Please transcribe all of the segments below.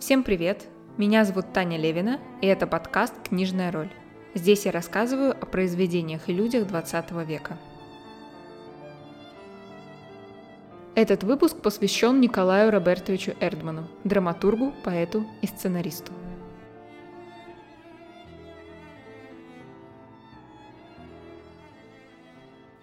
Всем привет! Меня зовут Таня Левина, и это подкаст «Книжная роль». Здесь я рассказываю о произведениях и людях 20 века. Этот выпуск посвящен Николаю Робертовичу Эрдману, драматургу, поэту и сценаристу.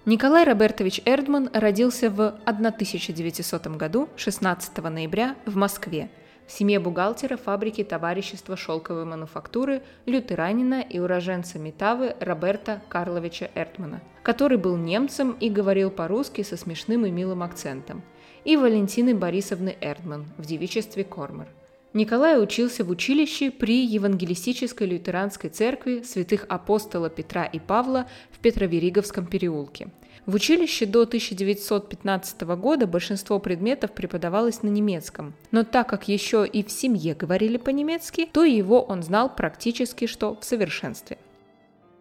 Николай Робертович Эрдман родился в 1900 году 16 ноября в Москве семье бухгалтера фабрики товарищества шелковой мануфактуры лютеранина и уроженца Метавы Роберта Карловича Эртмана, который был немцем и говорил по-русски со смешным и милым акцентом, и Валентины Борисовны Эрдман в девичестве Кормер. Николай учился в училище при Евангелистической лютеранской церкви святых апостола Петра и Павла в Петровериговском переулке – в училище до 1915 года большинство предметов преподавалось на немецком, но так как еще и в семье говорили по-немецки, то его он знал практически что в совершенстве.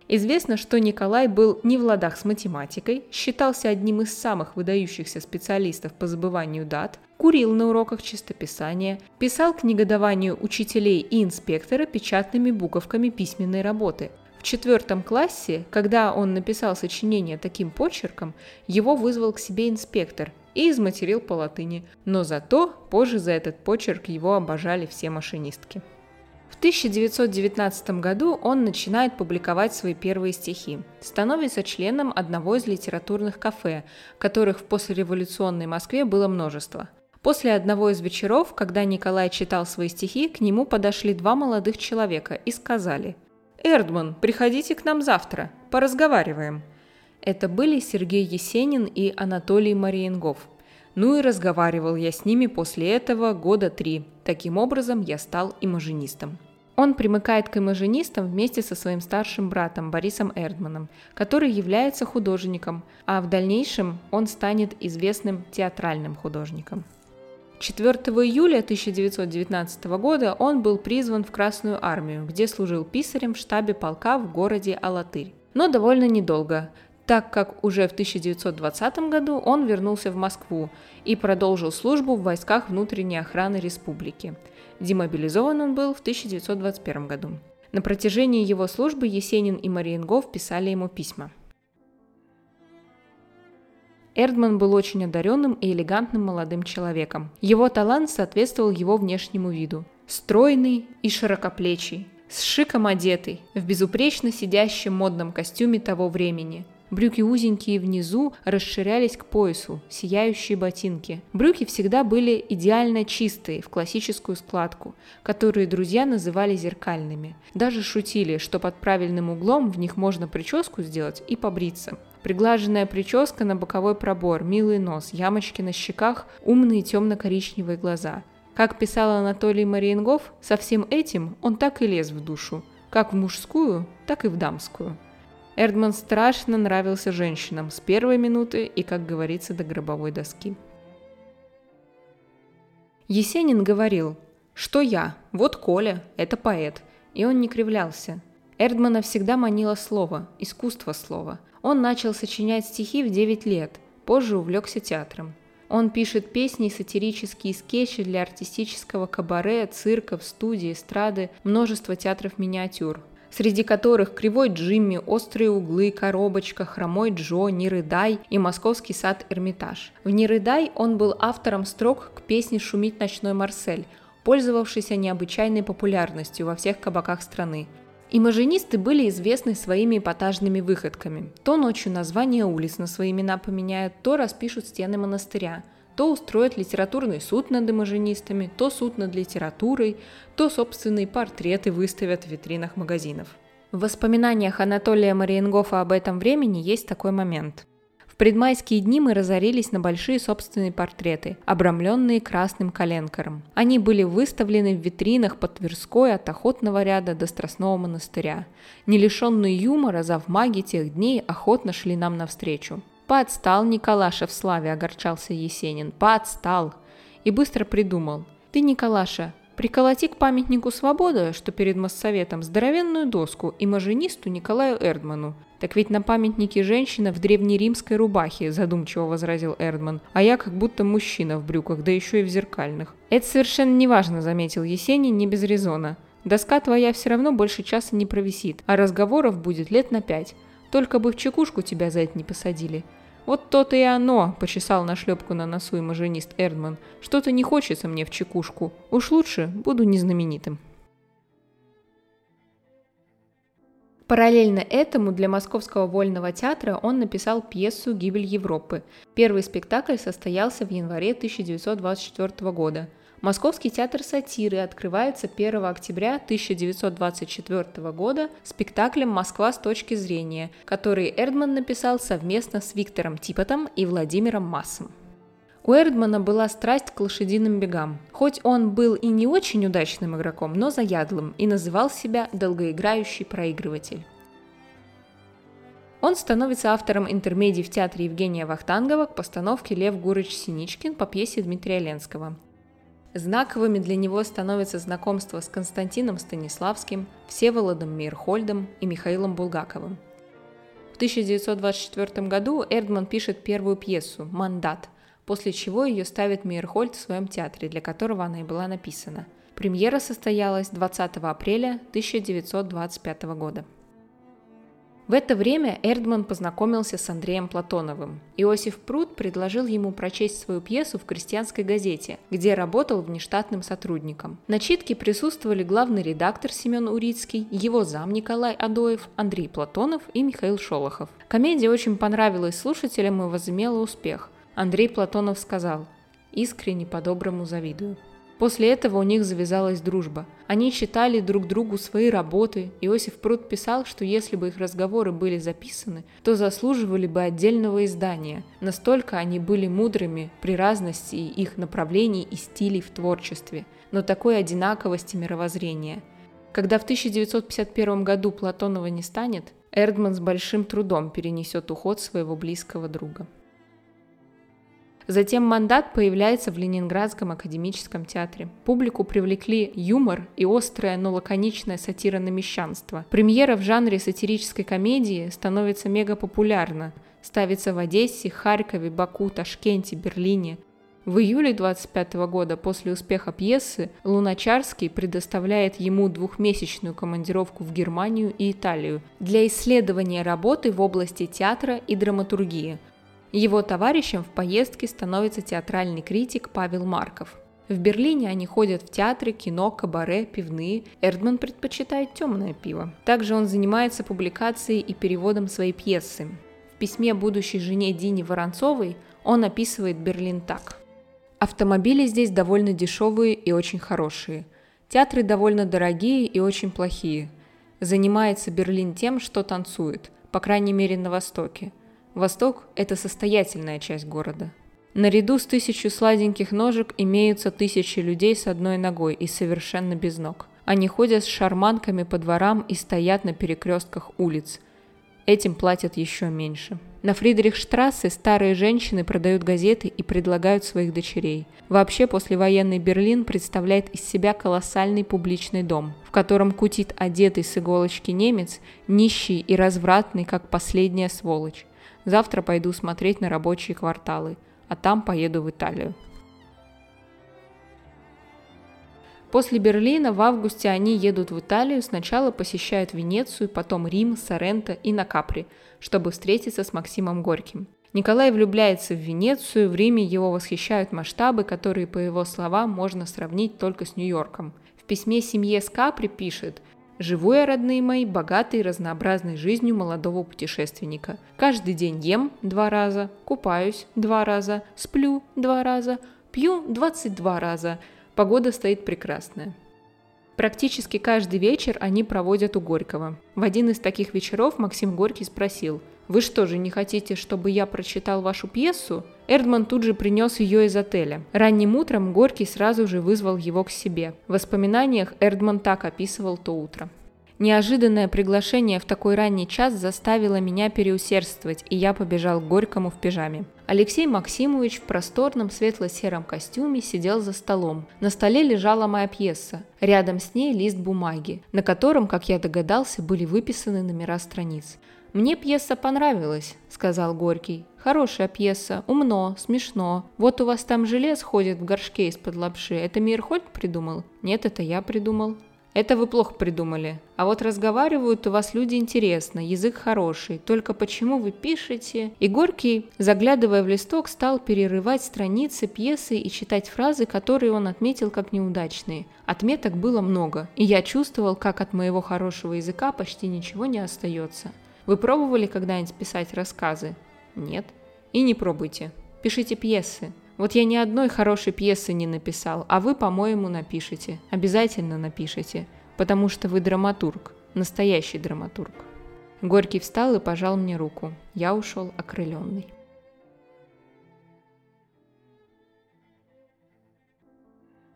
Известно, что Николай был не в ладах с математикой, считался одним из самых выдающихся специалистов по забыванию дат, курил на уроках чистописания, писал к негодованию учителей и инспектора печатными буковками письменной работы – четвертом классе, когда он написал сочинение таким почерком, его вызвал к себе инспектор и изматерил по латыни, но зато позже за этот почерк его обожали все машинистки. В 1919 году он начинает публиковать свои первые стихи, становится членом одного из литературных кафе, которых в послереволюционной Москве было множество. После одного из вечеров, когда Николай читал свои стихи, к нему подошли два молодых человека и сказали «Эрдман, приходите к нам завтра, поразговариваем». Это были Сергей Есенин и Анатолий Мариенгов. Ну и разговаривал я с ними после этого года три. Таким образом, я стал имажинистом. Он примыкает к имажинистам вместе со своим старшим братом Борисом Эрдманом, который является художником, а в дальнейшем он станет известным театральным художником. 4 июля 1919 года он был призван в Красную армию, где служил писарем в штабе полка в городе Алатырь. Но довольно недолго, так как уже в 1920 году он вернулся в Москву и продолжил службу в войсках внутренней охраны республики. Демобилизован он был в 1921 году. На протяжении его службы Есенин и Мариенгов писали ему письма. Эрдман был очень одаренным и элегантным молодым человеком. Его талант соответствовал его внешнему виду. Стройный и широкоплечий, с шиком одетый, в безупречно сидящем модном костюме того времени. Брюки узенькие внизу расширялись к поясу, сияющие ботинки. Брюки всегда были идеально чистые, в классическую складку, которые друзья называли зеркальными. Даже шутили, что под правильным углом в них можно прическу сделать и побриться. Приглаженная прическа на боковой пробор, милый нос, ямочки на щеках, умные темно-коричневые глаза. Как писал Анатолий Мариенгов, со всем этим он так и лез в душу, как в мужскую, так и в дамскую. Эрдман страшно нравился женщинам с первой минуты и, как говорится, до гробовой доски. Есенин говорил, что я, вот Коля, это поэт, и он не кривлялся. Эрдмана всегда манило слово, искусство слова. Он начал сочинять стихи в 9 лет, позже увлекся театром. Он пишет песни и сатирические скетчи для артистического кабаре, цирков, студий, эстрады, множество театров миниатюр, среди которых «Кривой Джимми», «Острые углы», «Коробочка», «Хромой Джо», «Не рыдай» и «Московский сад Эрмитаж». В «Не рыдай» он был автором строк к песне «Шумит ночной Марсель», пользовавшейся необычайной популярностью во всех кабаках страны. Имажинисты были известны своими эпатажными выходками. То ночью названия улиц на свои имена поменяют, то распишут стены монастыря, то устроят литературный суд над имажинистами, то суд над литературой, то собственные портреты выставят в витринах магазинов. В воспоминаниях Анатолия Мариенгофа об этом времени есть такой момент – в предмайские дни мы разорились на большие собственные портреты, обрамленные красным коленкором. Они были выставлены в витринах под Тверской от охотного ряда до Страстного монастыря. Не лишенные юмора, завмаги тех дней охотно шли нам навстречу. «Подстал Николаша в славе», – огорчался Есенин. «Подстал!» И быстро придумал. «Ты, Николаша, Приколоти к памятнику свободы, что перед Моссоветом, здоровенную доску и маженисту Николаю Эрдману. Так ведь на памятнике женщина в древнеримской рубахе, задумчиво возразил Эрдман, а я как будто мужчина в брюках, да еще и в зеркальных. Это совершенно неважно, заметил Есенин не без резона. Доска твоя все равно больше часа не провисит, а разговоров будет лет на пять. Только бы в чекушку тебя за это не посадили. «Вот то-то и оно», – почесал на шлепку на носу имажинист Эрдман. «Что-то не хочется мне в чекушку. Уж лучше буду незнаменитым». Параллельно этому для Московского вольного театра он написал пьесу «Гибель Европы». Первый спектакль состоялся в январе 1924 года – Московский театр сатиры открывается 1 октября 1924 года спектаклем «Москва с точки зрения», который Эрдман написал совместно с Виктором Типотом и Владимиром Массом. У Эрдмана была страсть к лошадиным бегам. Хоть он был и не очень удачным игроком, но заядлым и называл себя долгоиграющий проигрыватель. Он становится автором интермедий в театре Евгения Вахтангова к постановке «Лев Гурыч Синичкин» по пьесе Дмитрия Ленского. Знаковыми для него становятся знакомства с Константином Станиславским, Всеволодом Мейерхольдом и Михаилом Булгаковым. В 1924 году Эрдман пишет первую пьесу «Мандат», после чего ее ставит Мейерхольд в своем театре, для которого она и была написана. Премьера состоялась 20 апреля 1925 года. В это время Эрдман познакомился с Андреем Платоновым. Иосиф Пруд предложил ему прочесть свою пьесу в крестьянской газете, где работал внештатным сотрудником. На читке присутствовали главный редактор Семен Урицкий, его зам Николай Адоев, Андрей Платонов и Михаил Шолохов. Комедия очень понравилась слушателям и возымела успех. Андрей Платонов сказал «Искренне по-доброму завидую». После этого у них завязалась дружба. Они читали друг другу свои работы. Иосиф Пруд писал, что если бы их разговоры были записаны, то заслуживали бы отдельного издания. Настолько они были мудрыми при разности их направлений и стилей в творчестве, но такой одинаковости мировоззрения. Когда в 1951 году Платонова не станет, Эрдман с большим трудом перенесет уход своего близкого друга. Затем мандат появляется в Ленинградском академическом театре. Публику привлекли юмор и острая, но лаконичная сатира на мещанство. Премьера в жанре сатирической комедии становится мегапопулярна. Ставится в Одессе, Харькове, Баку, Ташкенте, Берлине. В июле 25 года после успеха пьесы Луначарский предоставляет ему двухмесячную командировку в Германию и Италию для исследования работы в области театра и драматургии – его товарищем в поездке становится театральный критик Павел Марков. В Берлине они ходят в театры, кино, кабаре, пивные. Эрдман предпочитает темное пиво. Также он занимается публикацией и переводом своей пьесы. В письме будущей жене Дине Воронцовой он описывает Берлин так. Автомобили здесь довольно дешевые и очень хорошие. Театры довольно дорогие и очень плохие. Занимается Берлин тем, что танцует, по крайней мере на Востоке – Восток – это состоятельная часть города. Наряду с тысячу сладеньких ножек имеются тысячи людей с одной ногой и совершенно без ног. Они ходят с шарманками по дворам и стоят на перекрестках улиц. Этим платят еще меньше. На Фридрихштрассе старые женщины продают газеты и предлагают своих дочерей. Вообще, послевоенный Берлин представляет из себя колоссальный публичный дом, в котором кутит одетый с иголочки немец, нищий и развратный, как последняя сволочь. Завтра пойду смотреть на рабочие кварталы, а там поеду в Италию. После Берлина в августе они едут в Италию, сначала посещают Венецию, потом Рим, Соренто и на Капри, чтобы встретиться с Максимом Горьким. Николай влюбляется в Венецию, в Риме его восхищают масштабы, которые, по его словам, можно сравнить только с Нью-Йорком. В письме семье с Капри пишет – Живу я, родные мои, богатой и разнообразной жизнью молодого путешественника. Каждый день ем два раза, купаюсь два раза, сплю два раза, пью 22 раза. Погода стоит прекрасная. Практически каждый вечер они проводят у Горького. В один из таких вечеров Максим Горький спросил – «Вы что же, не хотите, чтобы я прочитал вашу пьесу?» Эрдман тут же принес ее из отеля. Ранним утром Горький сразу же вызвал его к себе. В воспоминаниях Эрдман так описывал то утро. Неожиданное приглашение в такой ранний час заставило меня переусердствовать, и я побежал к Горькому в пижаме. Алексей Максимович в просторном светло-сером костюме сидел за столом. На столе лежала моя пьеса. Рядом с ней лист бумаги, на котором, как я догадался, были выписаны номера страниц. «Мне пьеса понравилась», — сказал Горький. «Хорошая пьеса, умно, смешно. Вот у вас там желез ходит в горшке из-под лапши. Это Мирхольд придумал?» «Нет, это я придумал». Это вы плохо придумали. А вот разговаривают у вас люди интересно, язык хороший. Только почему вы пишете? И Горький, заглядывая в листок, стал перерывать страницы пьесы и читать фразы, которые он отметил как неудачные. Отметок было много, и я чувствовал, как от моего хорошего языка почти ничего не остается. Вы пробовали когда-нибудь писать рассказы? Нет. И не пробуйте. Пишите пьесы. Вот я ни одной хорошей пьесы не написал, а вы, по-моему, напишите. Обязательно напишите, потому что вы драматург, настоящий драматург. Горький встал и пожал мне руку. Я ушел окрыленный.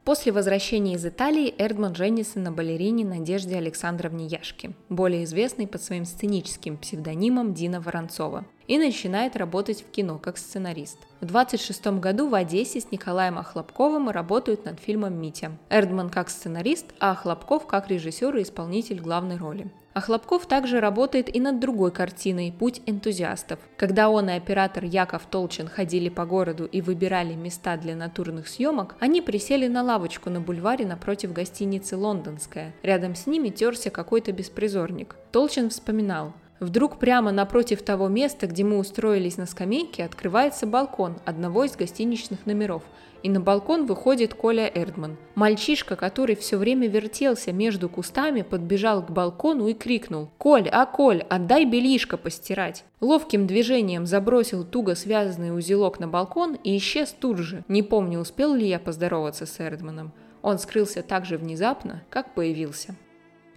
После возвращения из Италии Эрдман женится на балерине Надежде Александровне Яшки, более известной под своим сценическим псевдонимом Дина Воронцова, и начинает работать в кино как сценарист. В 26 году в Одессе с Николаем Охлопковым работают над фильмом «Митя». Эрдман как сценарист, а Охлопков как режиссер и исполнитель главной роли. А Хлопков также работает и над другой картиной «Путь энтузиастов». Когда он и оператор Яков Толчин ходили по городу и выбирали места для натурных съемок, они присели на лавочку на бульваре напротив гостиницы «Лондонская». Рядом с ними терся какой-то беспризорник. Толчин вспоминал – Вдруг прямо напротив того места, где мы устроились на скамейке, открывается балкон одного из гостиничных номеров, и на балкон выходит Коля Эрдман. Мальчишка, который все время вертелся между кустами, подбежал к балкону и крикнул «Коль, а Коль, отдай белишко постирать!» Ловким движением забросил туго связанный узелок на балкон и исчез тут же. Не помню, успел ли я поздороваться с Эрдманом. Он скрылся так же внезапно, как появился.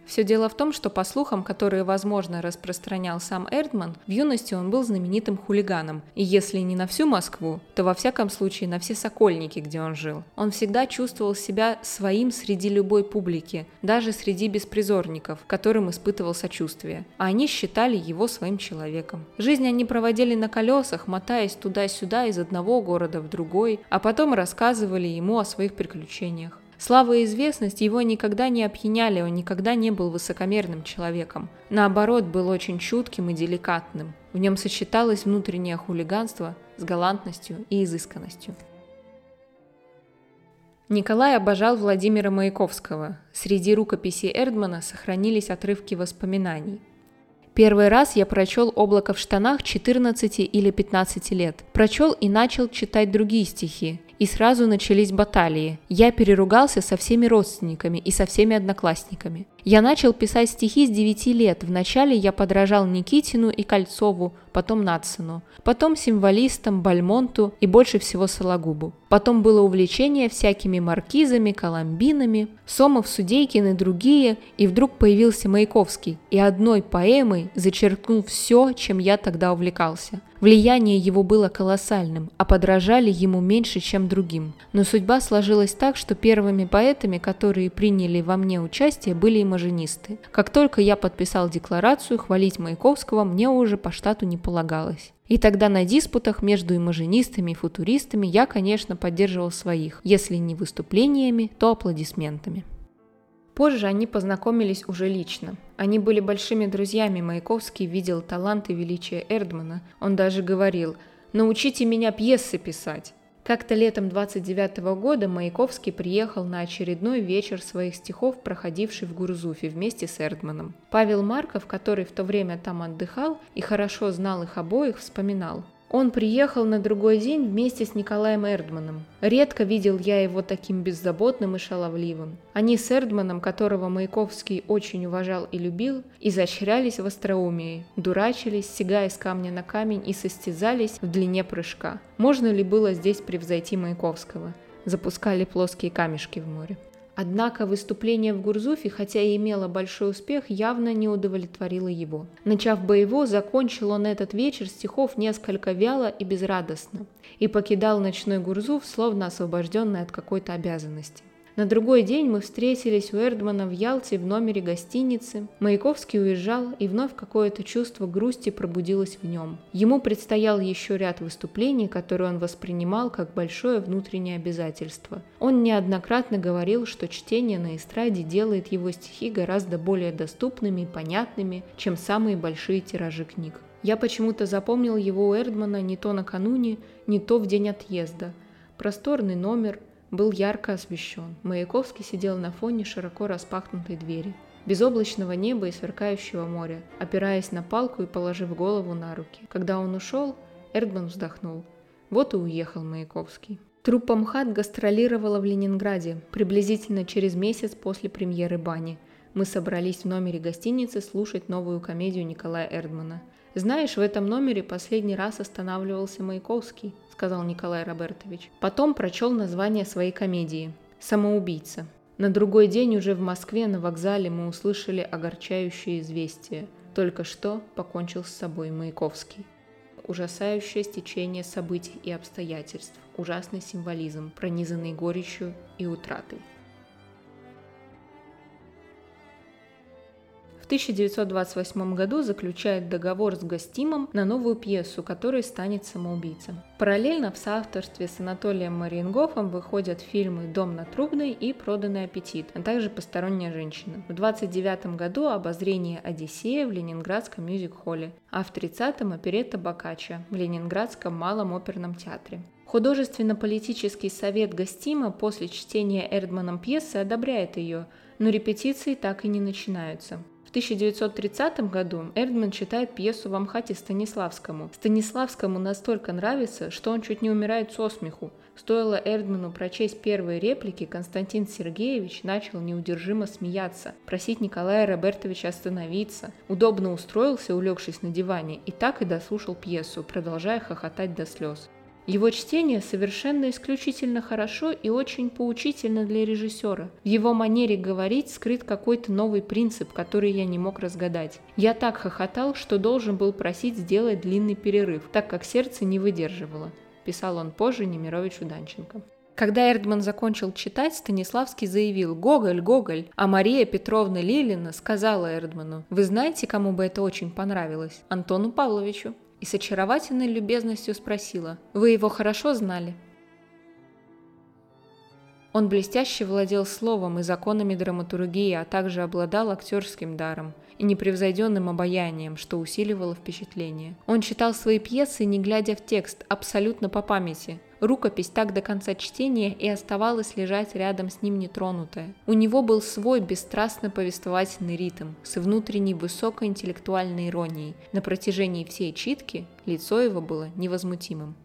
Все дело в том, что по слухам, которые, возможно, распространял сам Эрдман, в юности он был знаменитым хулиганом, и если не на всю Москву, то во всяком случае на все Сокольники, где он жил. Он всегда чувствовал себя своим среди любой публики, даже среди беспризорников, которым испытывал сочувствие, а они считали его своим человеком. Жизнь они проводили на колесах, мотаясь туда-сюда из одного города в другой, а потом рассказывали ему о своих приключениях. Слава и известность его никогда не опьяняли, он никогда не был высокомерным человеком. Наоборот, был очень чутким и деликатным. В нем сочеталось внутреннее хулиганство с галантностью и изысканностью. Николай обожал Владимира Маяковского. Среди рукописей Эрдмана сохранились отрывки воспоминаний. Первый раз я прочел «Облако в штанах» 14 или 15 лет. Прочел и начал читать другие стихи и сразу начались баталии. Я переругался со всеми родственниками и со всеми одноклассниками. Я начал писать стихи с 9 лет. Вначале я подражал Никитину и Кольцову, потом Нацину, потом символистам, Бальмонту и больше всего Сологубу. Потом было увлечение всякими маркизами, коломбинами, Сомов, Судейкин и другие, и вдруг появился Маяковский, и одной поэмой зачеркнул все, чем я тогда увлекался. Влияние его было колоссальным, а подражали ему меньше, чем другим. Но судьба сложилась так, что первыми поэтами, которые приняли во мне участие, были имажинисты. Как только я подписал декларацию, хвалить Маяковского мне уже по штату не полагалось. И тогда на диспутах между имажинистами и футуристами я, конечно, поддерживал своих, если не выступлениями, то аплодисментами. Позже они познакомились уже лично. Они были большими друзьями, Маяковский видел талант и величие Эрдмана. Он даже говорил «Научите меня пьесы писать». Как-то летом 29 -го года Маяковский приехал на очередной вечер своих стихов, проходивший в Гурзуфе вместе с Эрдманом. Павел Марков, который в то время там отдыхал и хорошо знал их обоих, вспоминал – он приехал на другой день вместе с Николаем Эрдманом. Редко видел я его таким беззаботным и шаловливым. Они с Эрдманом, которого Маяковский очень уважал и любил, изощрялись в остроумии, дурачились, сигая с камня на камень и состязались в длине прыжка. Можно ли было здесь превзойти Маяковского? Запускали плоские камешки в море. Однако выступление в Гурзуфе, хотя и имело большой успех, явно не удовлетворило его. Начав боево, закончил он этот вечер стихов несколько вяло и безрадостно и покидал ночной Гурзуф, словно освобожденный от какой-то обязанности. На другой день мы встретились у Эрдмана в Ялте в номере гостиницы. Маяковский уезжал, и вновь какое-то чувство грусти пробудилось в нем. Ему предстоял еще ряд выступлений, которые он воспринимал как большое внутреннее обязательство. Он неоднократно говорил, что чтение на эстраде делает его стихи гораздо более доступными и понятными, чем самые большие тиражи книг. Я почему-то запомнил его у Эрдмана не то накануне, не то в день отъезда. Просторный номер – был ярко освещен. Маяковский сидел на фоне широко распахнутой двери, безоблачного неба и сверкающего моря, опираясь на палку и положив голову на руки. Когда он ушел, Эрдман вздохнул. Вот и уехал Маяковский. Труппа МХАТ гастролировала в Ленинграде приблизительно через месяц после премьеры «Бани». Мы собрались в номере гостиницы слушать новую комедию Николая Эрдмана. Знаешь, в этом номере последний раз останавливался Маяковский сказал Николай Робертович. Потом прочел название своей комедии «Самоубийца». На другой день уже в Москве на вокзале мы услышали огорчающее известие. Только что покончил с собой Маяковский. Ужасающее стечение событий и обстоятельств, ужасный символизм, пронизанный горечью и утратой. 1928 году заключает договор с Гостимом на новую пьесу, которая станет самоубийцем. Параллельно в соавторстве с Анатолием Мариенгофом выходят фильмы «Дом на Трубной» и «Проданный аппетит», а также «Посторонняя женщина». В 1929 году обозрение «Одиссея» в Ленинградском мюзик-холле, а в 1930-м оперетта «Бокаччо» в Ленинградском малом оперном театре. Художественно-политический совет Гостима после чтения Эрдманом пьесы одобряет ее, но репетиции так и не начинаются. В 1930 году Эрдман читает пьесу в Амхате Станиславскому. Станиславскому настолько нравится, что он чуть не умирает со смеху. Стоило Эрдману прочесть первые реплики, Константин Сергеевич начал неудержимо смеяться, просить Николая Робертовича остановиться. Удобно устроился, улегшись на диване, и так и дослушал пьесу, продолжая хохотать до слез. Его чтение совершенно исключительно хорошо и очень поучительно для режиссера. В его манере говорить скрыт какой-то новый принцип, который я не мог разгадать. Я так хохотал, что должен был просить сделать длинный перерыв, так как сердце не выдерживало, писал он позже Немировичу Данченко. Когда Эрдман закончил читать, Станиславский заявил «Гоголь, Гоголь», а Мария Петровна Лилина сказала Эрдману «Вы знаете, кому бы это очень понравилось? Антону Павловичу» и с очаровательной любезностью спросила «Вы его хорошо знали?» Он блестяще владел словом и законами драматургии, а также обладал актерским даром и непревзойденным обаянием, что усиливало впечатление. Он читал свои пьесы, не глядя в текст, абсолютно по памяти, Рукопись так до конца чтения и оставалась лежать рядом с ним нетронутая. У него был свой бесстрастно повествовательный ритм с внутренней высокоинтеллектуальной иронией. На протяжении всей читки лицо его было невозмутимым.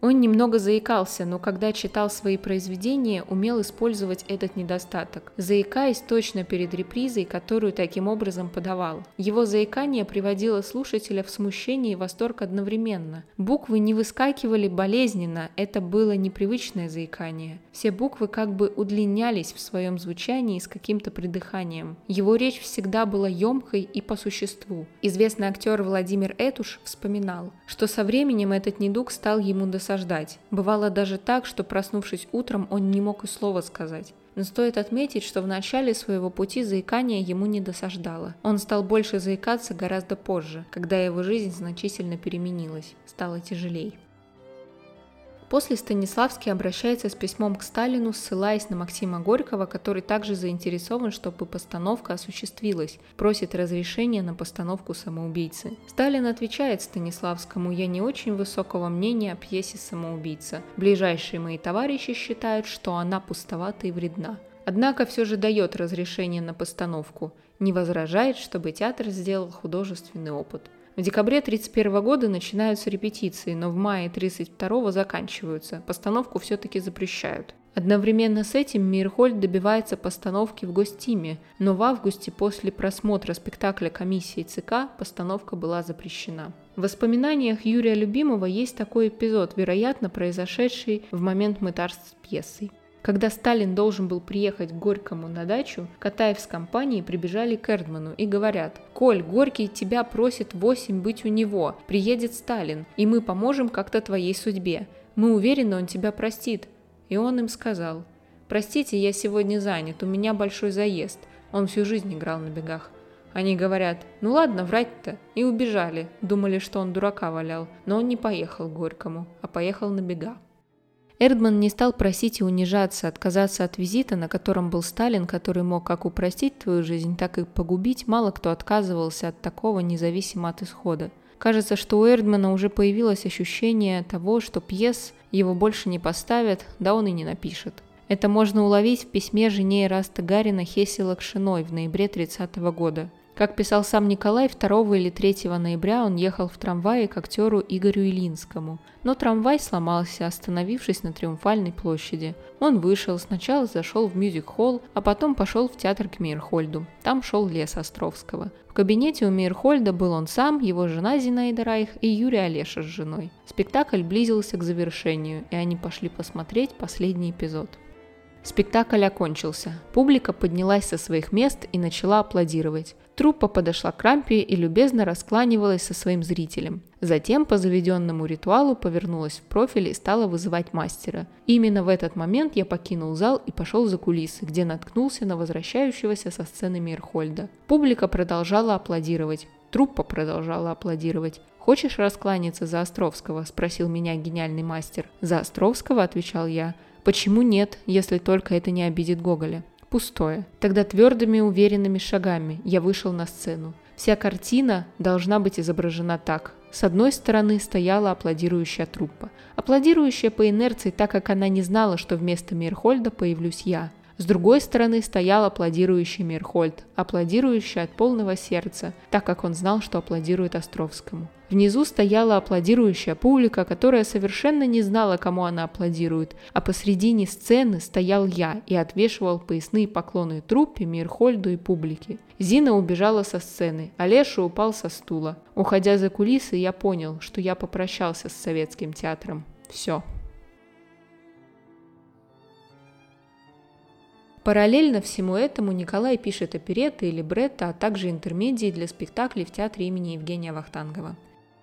Он немного заикался, но когда читал свои произведения, умел использовать этот недостаток, заикаясь точно перед репризой, которую таким образом подавал. Его заикание приводило слушателя в смущение и восторг одновременно. Буквы не выскакивали болезненно, это было непривычное заикание. Все буквы как бы удлинялись в своем звучании с каким-то придыханием. Его речь всегда была емкой и по существу. Известный актер Владимир Этуш вспоминал, что со временем этот недуг стал ему досаждать осаждать. Бывало даже так, что проснувшись утром, он не мог и слова сказать. Но стоит отметить, что в начале своего пути заикание ему не досаждало. Он стал больше заикаться гораздо позже, когда его жизнь значительно переменилась, стало тяжелей. После Станиславский обращается с письмом к Сталину, ссылаясь на Максима Горького, который также заинтересован, чтобы постановка осуществилась, просит разрешения на постановку самоубийцы. Сталин отвечает Станиславскому «Я не очень высокого мнения о пьесе «Самоубийца». Ближайшие мои товарищи считают, что она пустовата и вредна. Однако все же дает разрешение на постановку, не возражает, чтобы театр сделал художественный опыт – в декабре 1931 года начинаются репетиции, но в мае 1932 заканчиваются. Постановку все-таки запрещают. Одновременно с этим Мирхольд добивается постановки в Гостиме, но в августе после просмотра спектакля комиссии ЦК постановка была запрещена. В воспоминаниях Юрия Любимого есть такой эпизод, вероятно, произошедший в момент мытарств с пьесой. Когда Сталин должен был приехать к Горькому на дачу, Катаев с компанией прибежали к Эрдману и говорят, «Коль, Горький тебя просит восемь быть у него, приедет Сталин, и мы поможем как-то твоей судьбе. Мы уверены, он тебя простит». И он им сказал, «Простите, я сегодня занят, у меня большой заезд». Он всю жизнь играл на бегах. Они говорят, ну ладно, врать-то, и убежали. Думали, что он дурака валял, но он не поехал к Горькому, а поехал на бега. Эрдман не стал просить и унижаться, отказаться от визита, на котором был Сталин, который мог как упростить твою жизнь, так и погубить. Мало кто отказывался от такого, независимо от исхода. Кажется, что у Эрдмана уже появилось ощущение того, что пьес его больше не поставят, да он и не напишет. Это можно уловить в письме жене Эраста Гарина Хесе Локшиной в ноябре 30 года. Как писал сам Николай, 2 или 3 ноября он ехал в трамвае к актеру Игорю Ильинскому. Но трамвай сломался, остановившись на Триумфальной площади. Он вышел, сначала зашел в мюзик-холл, а потом пошел в театр к Мейерхольду. Там шел лес Островского. В кабинете у Мейерхольда был он сам, его жена Зинаида Райх и Юрий Олеша с женой. Спектакль близился к завершению, и они пошли посмотреть последний эпизод. Спектакль окончился. Публика поднялась со своих мест и начала аплодировать. Труппа подошла к рампе и любезно раскланивалась со своим зрителем. Затем по заведенному ритуалу повернулась в профиль и стала вызывать мастера. именно в этот момент я покинул зал и пошел за кулисы, где наткнулся на возвращающегося со сцены Мирхольда. Публика продолжала аплодировать. Труппа продолжала аплодировать. «Хочешь раскланяться за Островского?» – спросил меня гениальный мастер. «За Островского?» – отвечал я. «Почему нет, если только это не обидит Гоголя?» Пустое. Тогда твердыми уверенными шагами я вышел на сцену. Вся картина должна быть изображена так. С одной стороны стояла аплодирующая труппа. Аплодирующая по инерции, так как она не знала, что вместо Мирхольда появлюсь я. С другой стороны стоял аплодирующий Мирхольд, аплодирующий от полного сердца, так как он знал, что аплодирует Островскому. Внизу стояла аплодирующая публика, которая совершенно не знала, кому она аплодирует, а посредине сцены стоял я и отвешивал поясные поклоны труппе, Мирхольду и публике. Зина убежала со сцены, а Леша упал со стула. Уходя за кулисы, я понял, что я попрощался с советским театром. Все. Параллельно всему этому Николай пишет опереты и либретто, а также интермедии для спектаклей в театре имени Евгения Вахтангова.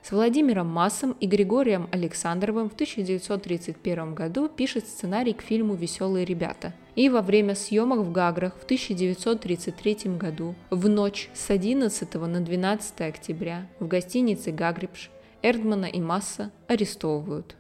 С Владимиром Массом и Григорием Александровым в 1931 году пишет сценарий к фильму «Веселые ребята». И во время съемок в Гаграх в 1933 году, в ночь с 11 на 12 октября, в гостинице «Гагрипш» Эрдмана и Масса арестовывают.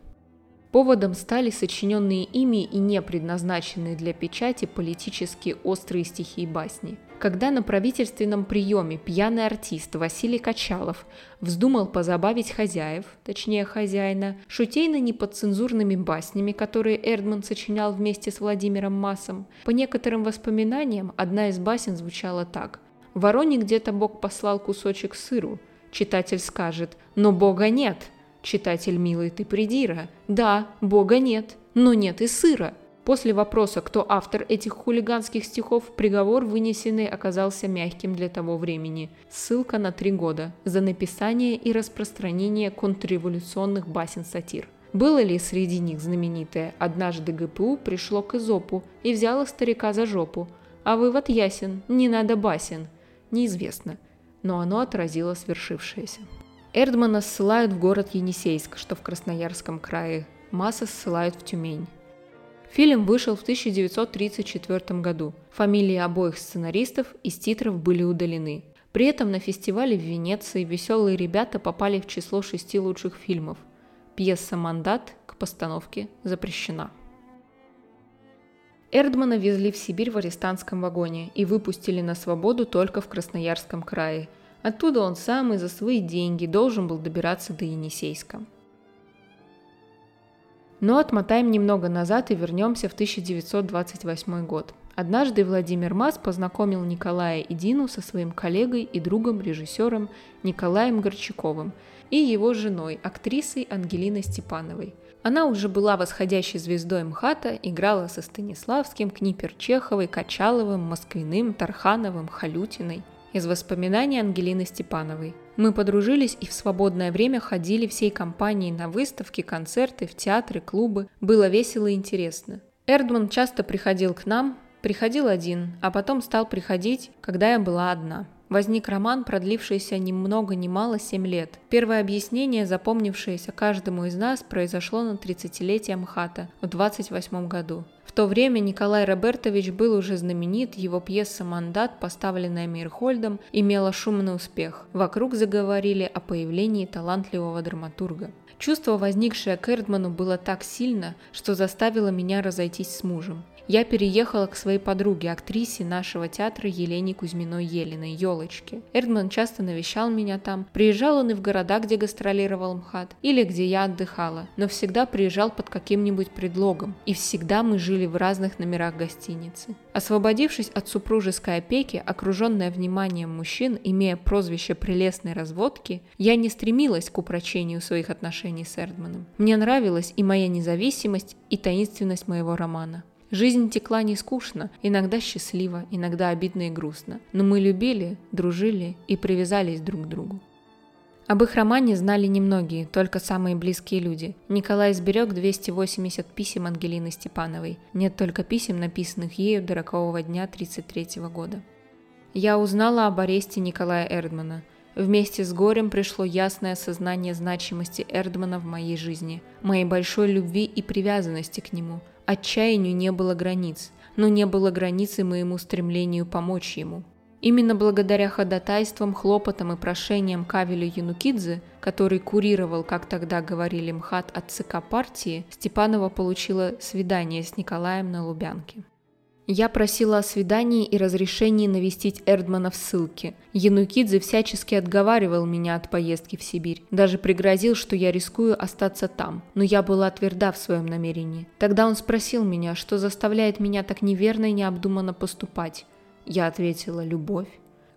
Поводом стали сочиненные ими и не предназначенные для печати политически острые стихи и басни. Когда на правительственном приеме пьяный артист Василий Качалов вздумал позабавить хозяев, точнее хозяина, шутейно-неподцензурными баснями, которые Эрдман сочинял вместе с Владимиром Массом, по некоторым воспоминаниям одна из басен звучала так. «Вороне где-то Бог послал кусочек сыру». Читатель скажет «Но Бога нет», Читатель милый, ты придира. Да, Бога нет, но нет и сыра. После вопроса, кто автор этих хулиганских стихов, приговор, вынесенный, оказался мягким для того времени. Ссылка на три года за написание и распространение контрреволюционных басен-сатир. Было ли среди них знаменитое «Однажды ГПУ пришло к Изопу и взяло старика за жопу», а вывод ясен – не надо басен. Неизвестно, но оно отразило свершившееся. Эрдмана ссылают в город Енисейск, что в Красноярском крае. Масса ссылают в Тюмень. Фильм вышел в 1934 году. Фамилии обоих сценаристов из титров были удалены. При этом на фестивале в Венеции «Веселые ребята» попали в число шести лучших фильмов. Пьеса «Мандат» к постановке запрещена. Эрдмана везли в Сибирь в арестантском вагоне и выпустили на свободу только в Красноярском крае – Оттуда он сам и за свои деньги должен был добираться до Енисейска. Но отмотаем немного назад и вернемся в 1928 год. Однажды Владимир Мас познакомил Николая и Дину со своим коллегой и другом, режиссером Николаем Горчаковым и его женой, актрисой Ангелиной Степановой. Она уже была восходящей звездой МХАТа, играла со Станиславским, Книпер Чеховой, Качаловым, Москвиным, Тархановым, Халютиной – из воспоминаний Ангелины Степановой. Мы подружились и в свободное время ходили всей компанией на выставки, концерты, в театры, клубы. Было весело и интересно. Эрдман часто приходил к нам, приходил один, а потом стал приходить, когда я была одна. Возник роман, продлившийся ни много ни мало 7 лет. Первое объяснение, запомнившееся каждому из нас, произошло на 30-летие МХАТа в 28 году. В то время Николай Робертович был уже знаменит, его пьеса «Мандат», поставленная Мирхольдом, имела шумный успех. Вокруг заговорили о появлении талантливого драматурга. Чувство, возникшее к Эрдману, было так сильно, что заставило меня разойтись с мужем я переехала к своей подруге, актрисе нашего театра Елене Кузьминой Елиной, Елочке. Эрдман часто навещал меня там. Приезжал он и в города, где гастролировал МХАТ, или где я отдыхала, но всегда приезжал под каким-нибудь предлогом. И всегда мы жили в разных номерах гостиницы. Освободившись от супружеской опеки, окруженная вниманием мужчин, имея прозвище прелестной разводки, я не стремилась к упрочению своих отношений с Эрдманом. Мне нравилась и моя независимость, и таинственность моего романа. Жизнь текла не скучно, иногда счастливо, иногда обидно и грустно. Но мы любили, дружили и привязались друг к другу. Об их романе знали немногие, только самые близкие люди. Николай сберег 280 писем Ангелины Степановой. Нет только писем, написанных ею до рокового дня 1933 года. Я узнала об аресте Николая Эрдмана. Вместе с горем пришло ясное осознание значимости Эрдмана в моей жизни, моей большой любви и привязанности к нему – Отчаянию не было границ, но не было границы моему стремлению помочь ему. Именно благодаря ходатайствам, хлопотам и прошениям Кавеля Янукидзе, который курировал, как тогда говорили МХАТ от ЦК партии, Степанова получила свидание с Николаем на Лубянке. Я просила о свидании и разрешении навестить Эрдмана в ссылке. Янукидзе всячески отговаривал меня от поездки в Сибирь. Даже пригрозил, что я рискую остаться там. Но я была тверда в своем намерении. Тогда он спросил меня, что заставляет меня так неверно и необдуманно поступать. Я ответила «любовь».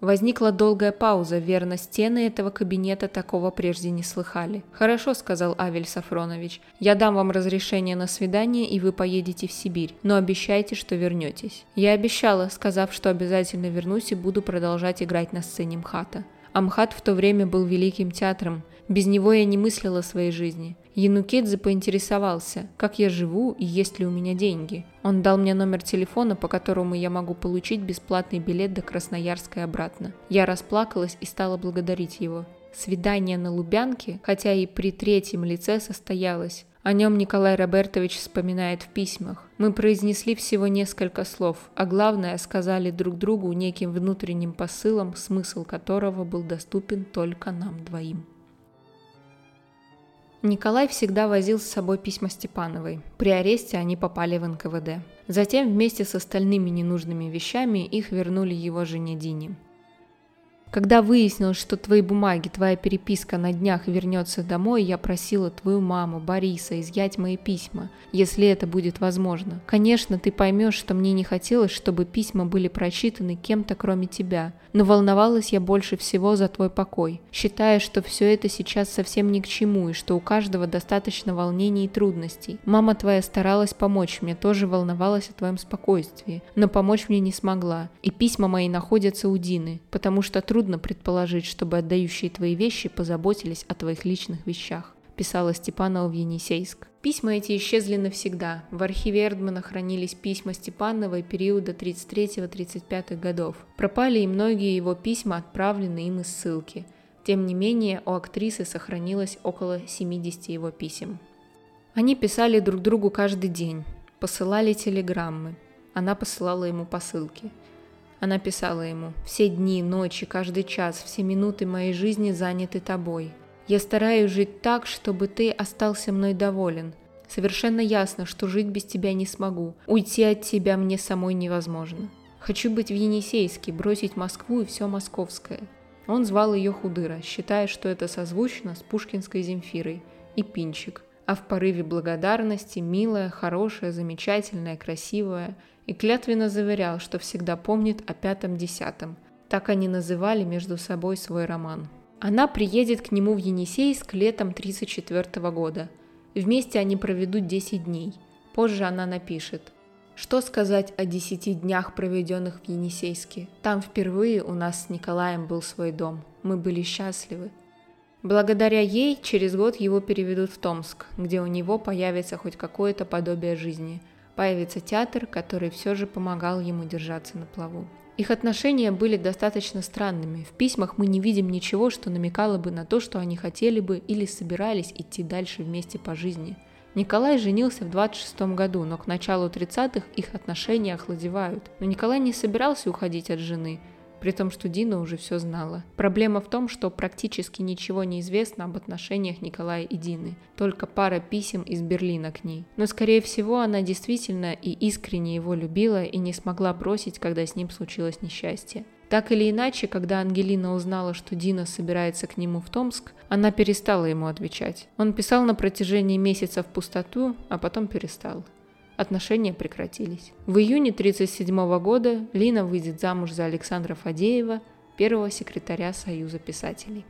Возникла долгая пауза, верно, стены этого кабинета такого прежде не слыхали. «Хорошо», — сказал Авель Сафронович, — «я дам вам разрешение на свидание, и вы поедете в Сибирь, но обещайте, что вернетесь». Я обещала, сказав, что обязательно вернусь и буду продолжать играть на сцене МХАТа. Амхат в то время был великим театром, без него я не мыслила своей жизни. Янукидзе поинтересовался, как я живу и есть ли у меня деньги. Он дал мне номер телефона, по которому я могу получить бесплатный билет до Красноярска и обратно. Я расплакалась и стала благодарить его. Свидание на Лубянке, хотя и при третьем лице, состоялось. О нем Николай Робертович вспоминает в письмах. Мы произнесли всего несколько слов, а главное сказали друг другу неким внутренним посылом, смысл которого был доступен только нам двоим. Николай всегда возил с собой письма Степановой. При аресте они попали в НКВД. Затем вместе с остальными ненужными вещами их вернули его жене Дине. Когда выяснилось, что твои бумаги, твоя переписка на днях вернется домой, я просила твою маму, Бориса, изъять мои письма, если это будет возможно. Конечно, ты поймешь, что мне не хотелось, чтобы письма были прочитаны кем-то кроме тебя, но волновалась я больше всего за твой покой, считая, что все это сейчас совсем ни к чему и что у каждого достаточно волнений и трудностей. Мама твоя старалась помочь мне, тоже волновалась о твоем спокойствии, но помочь мне не смогла, и письма мои находятся у Дины, потому что трудно Трудно предположить, чтобы отдающие твои вещи позаботились о твоих личных вещах, писала Степанова в Енисейск. Письма эти исчезли навсегда. В архиве Эрдмана хранились письма Степановой периода 33-35 годов. Пропали и многие его письма, отправленные им из ссылки. Тем не менее, у актрисы сохранилось около 70 его писем. Они писали друг другу каждый день, посылали телеграммы. Она посылала ему посылки. Она писала ему, «Все дни, ночи, каждый час, все минуты моей жизни заняты тобой. Я стараюсь жить так, чтобы ты остался мной доволен. Совершенно ясно, что жить без тебя не смогу. Уйти от тебя мне самой невозможно. Хочу быть в Енисейске, бросить Москву и все московское». Он звал ее Худыра, считая, что это созвучно с пушкинской Земфирой, и Пинчик, а в порыве благодарности милая, хорошая, замечательная, красивая – и клятвенно заверял, что всегда помнит о пятом-десятом. Так они называли между собой свой роман. Она приедет к нему в Енисейск летом 1934 года. Вместе они проведут 10 дней. Позже она напишет. Что сказать о 10 днях, проведенных в Енисейске? Там впервые у нас с Николаем был свой дом. Мы были счастливы. Благодаря ей через год его переведут в Томск, где у него появится хоть какое-то подобие жизни – появится театр, который все же помогал ему держаться на плаву. Их отношения были достаточно странными. В письмах мы не видим ничего, что намекало бы на то, что они хотели бы или собирались идти дальше вместе по жизни. Николай женился в 26 году, но к началу 30-х их отношения охладевают. Но Николай не собирался уходить от жены, при том, что Дина уже все знала. Проблема в том, что практически ничего не известно об отношениях Николая и Дины, только пара писем из Берлина к ней. Но, скорее всего, она действительно и искренне его любила и не смогла бросить, когда с ним случилось несчастье. Так или иначе, когда Ангелина узнала, что Дина собирается к нему в Томск, она перестала ему отвечать. Он писал на протяжении месяца в пустоту, а потом перестал отношения прекратились. В июне 1937 года Лина выйдет замуж за Александра Фадеева, первого секретаря Союза писателей.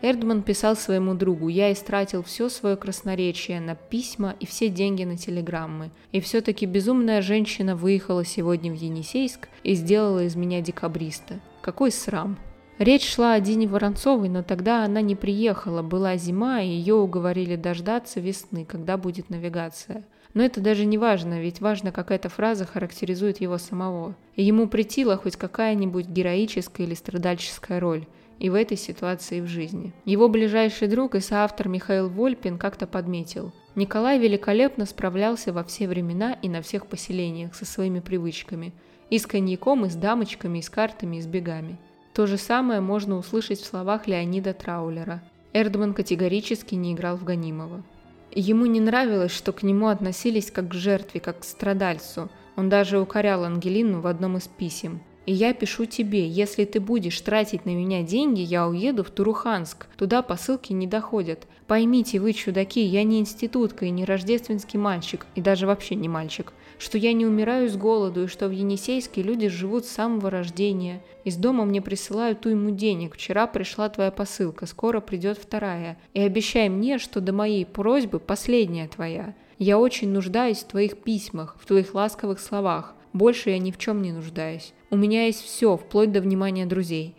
Эрдман писал своему другу, «Я истратил все свое красноречие на письма и все деньги на телеграммы. И все-таки безумная женщина выехала сегодня в Енисейск и сделала из меня декабриста. Какой срам!» Речь шла о Дине Воронцовой, но тогда она не приехала, была зима, и ее уговорили дождаться весны, когда будет навигация. Но это даже не важно, ведь важно, как эта фраза характеризует его самого. И ему притила хоть какая-нибудь героическая или страдальческая роль и в этой ситуации в жизни. Его ближайший друг и соавтор Михаил Вольпин как-то подметил. Николай великолепно справлялся во все времена и на всех поселениях со своими привычками. И с коньяком, и с дамочками, и с картами, и с бегами. То же самое можно услышать в словах Леонида Траулера. Эрдман категорически не играл в Ганимова. Ему не нравилось, что к нему относились как к жертве, как к страдальцу. Он даже укорял Ангелину в одном из писем. И я пишу тебе, если ты будешь тратить на меня деньги, я уеду в Туруханск. Туда посылки не доходят. Поймите вы, чудаки, я не институтка и не рождественский мальчик, и даже вообще не мальчик. Что я не умираю с голоду, и что в Енисейске люди живут с самого рождения. Из дома мне присылают уйму денег. Вчера пришла твоя посылка, скоро придет вторая. И обещай мне, что до моей просьбы последняя твоя. Я очень нуждаюсь в твоих письмах, в твоих ласковых словах. Больше я ни в чем не нуждаюсь. У меня есть все, вплоть до внимания друзей.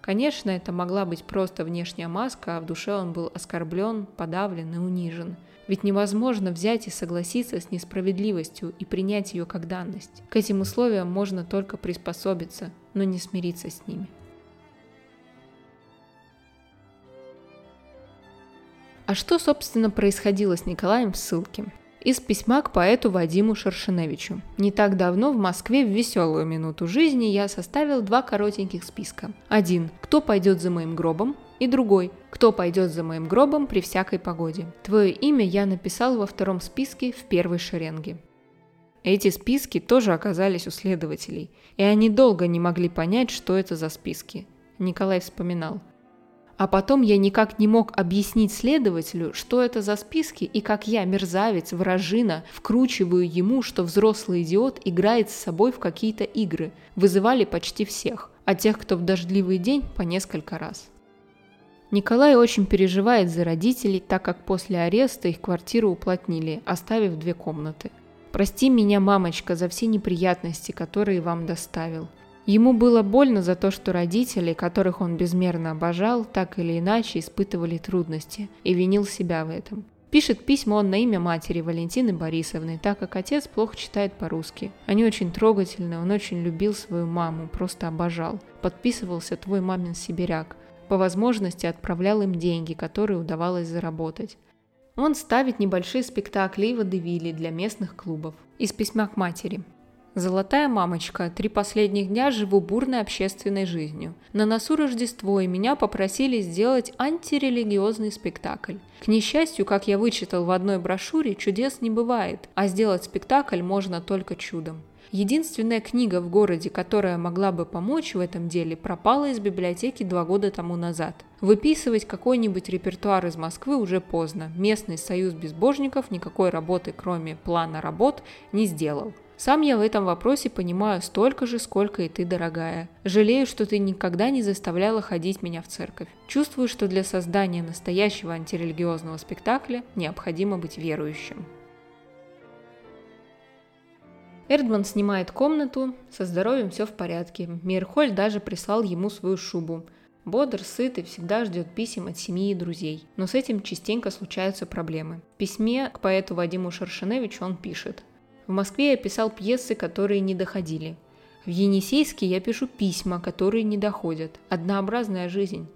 Конечно, это могла быть просто внешняя маска, а в душе он был оскорблен, подавлен и унижен. Ведь невозможно взять и согласиться с несправедливостью и принять ее как данность. К этим условиям можно только приспособиться, но не смириться с ними. А что, собственно, происходило с Николаем в ссылке? Из письма к поэту Вадиму Шершеневичу. Не так давно в Москве в веселую минуту жизни я составил два коротеньких списка. Один – кто пойдет за моим гробом, и другой – кто пойдет за моим гробом при всякой погоде. Твое имя я написал во втором списке в первой шеренге. Эти списки тоже оказались у следователей, и они долго не могли понять, что это за списки. Николай вспоминал. А потом я никак не мог объяснить следователю, что это за списки и как я, мерзавец, вражина, вкручиваю ему, что взрослый идиот играет с собой в какие-то игры. Вызывали почти всех, а тех, кто в дождливый день, по несколько раз. Николай очень переживает за родителей, так как после ареста их квартиру уплотнили, оставив две комнаты. «Прости меня, мамочка, за все неприятности, которые вам доставил. Ему было больно за то, что родители, которых он безмерно обожал, так или иначе испытывали трудности, и винил себя в этом. Пишет письма он на имя матери Валентины Борисовны, так как отец плохо читает по-русски. Они очень трогательны, он очень любил свою маму, просто обожал. Подписывался твой мамин сибиряк. По возможности отправлял им деньги, которые удавалось заработать. Он ставит небольшие спектакли и водевили для местных клубов. Из письма к матери. Золотая мамочка, три последних дня живу бурной общественной жизнью. На носу Рождество, и меня попросили сделать антирелигиозный спектакль. К несчастью, как я вычитал в одной брошюре, чудес не бывает, а сделать спектакль можно только чудом. Единственная книга в городе, которая могла бы помочь в этом деле, пропала из библиотеки два года тому назад. Выписывать какой-нибудь репертуар из Москвы уже поздно. Местный союз безбожников никакой работы, кроме плана работ, не сделал. Сам я в этом вопросе понимаю столько же, сколько и ты, дорогая. Жалею, что ты никогда не заставляла ходить меня в церковь. Чувствую, что для создания настоящего антирелигиозного спектакля необходимо быть верующим. Эрдман снимает комнату, со здоровьем все в порядке. Мирхоль даже прислал ему свою шубу. Бодр, сыт и всегда ждет писем от семьи и друзей. Но с этим частенько случаются проблемы. В письме к поэту Вадиму Шершеневичу он пишет. В Москве я писал пьесы, которые не доходили. В Енисейске я пишу письма, которые не доходят. Однообразная жизнь.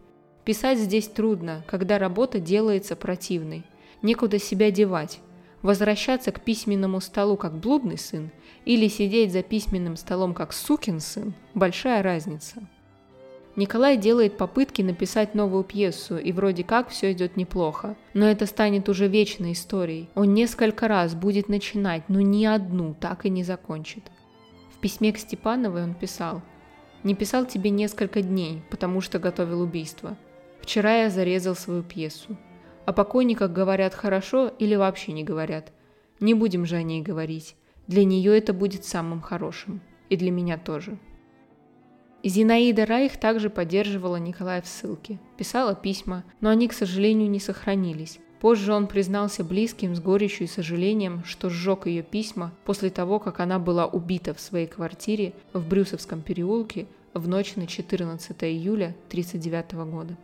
Писать здесь трудно, когда работа делается противной. Некуда себя девать. Возвращаться к письменному столу как блудный сын или сидеть за письменным столом как сукин сын – большая разница. Николай делает попытки написать новую пьесу, и вроде как все идет неплохо. Но это станет уже вечной историей. Он несколько раз будет начинать, но ни одну так и не закончит. В письме к Степановой он писал «Не писал тебе несколько дней, потому что готовил убийство. Вчера я зарезал свою пьесу. О покойниках говорят хорошо или вообще не говорят. Не будем же о ней говорить. Для нее это будет самым хорошим. И для меня тоже». Зинаида Райх также поддерживала Николая в ссылке, писала письма, но они, к сожалению, не сохранились. Позже он признался близким с горечью и сожалением, что сжег ее письма после того, как она была убита в своей квартире в Брюсовском переулке в ночь на 14 июля 1939 года.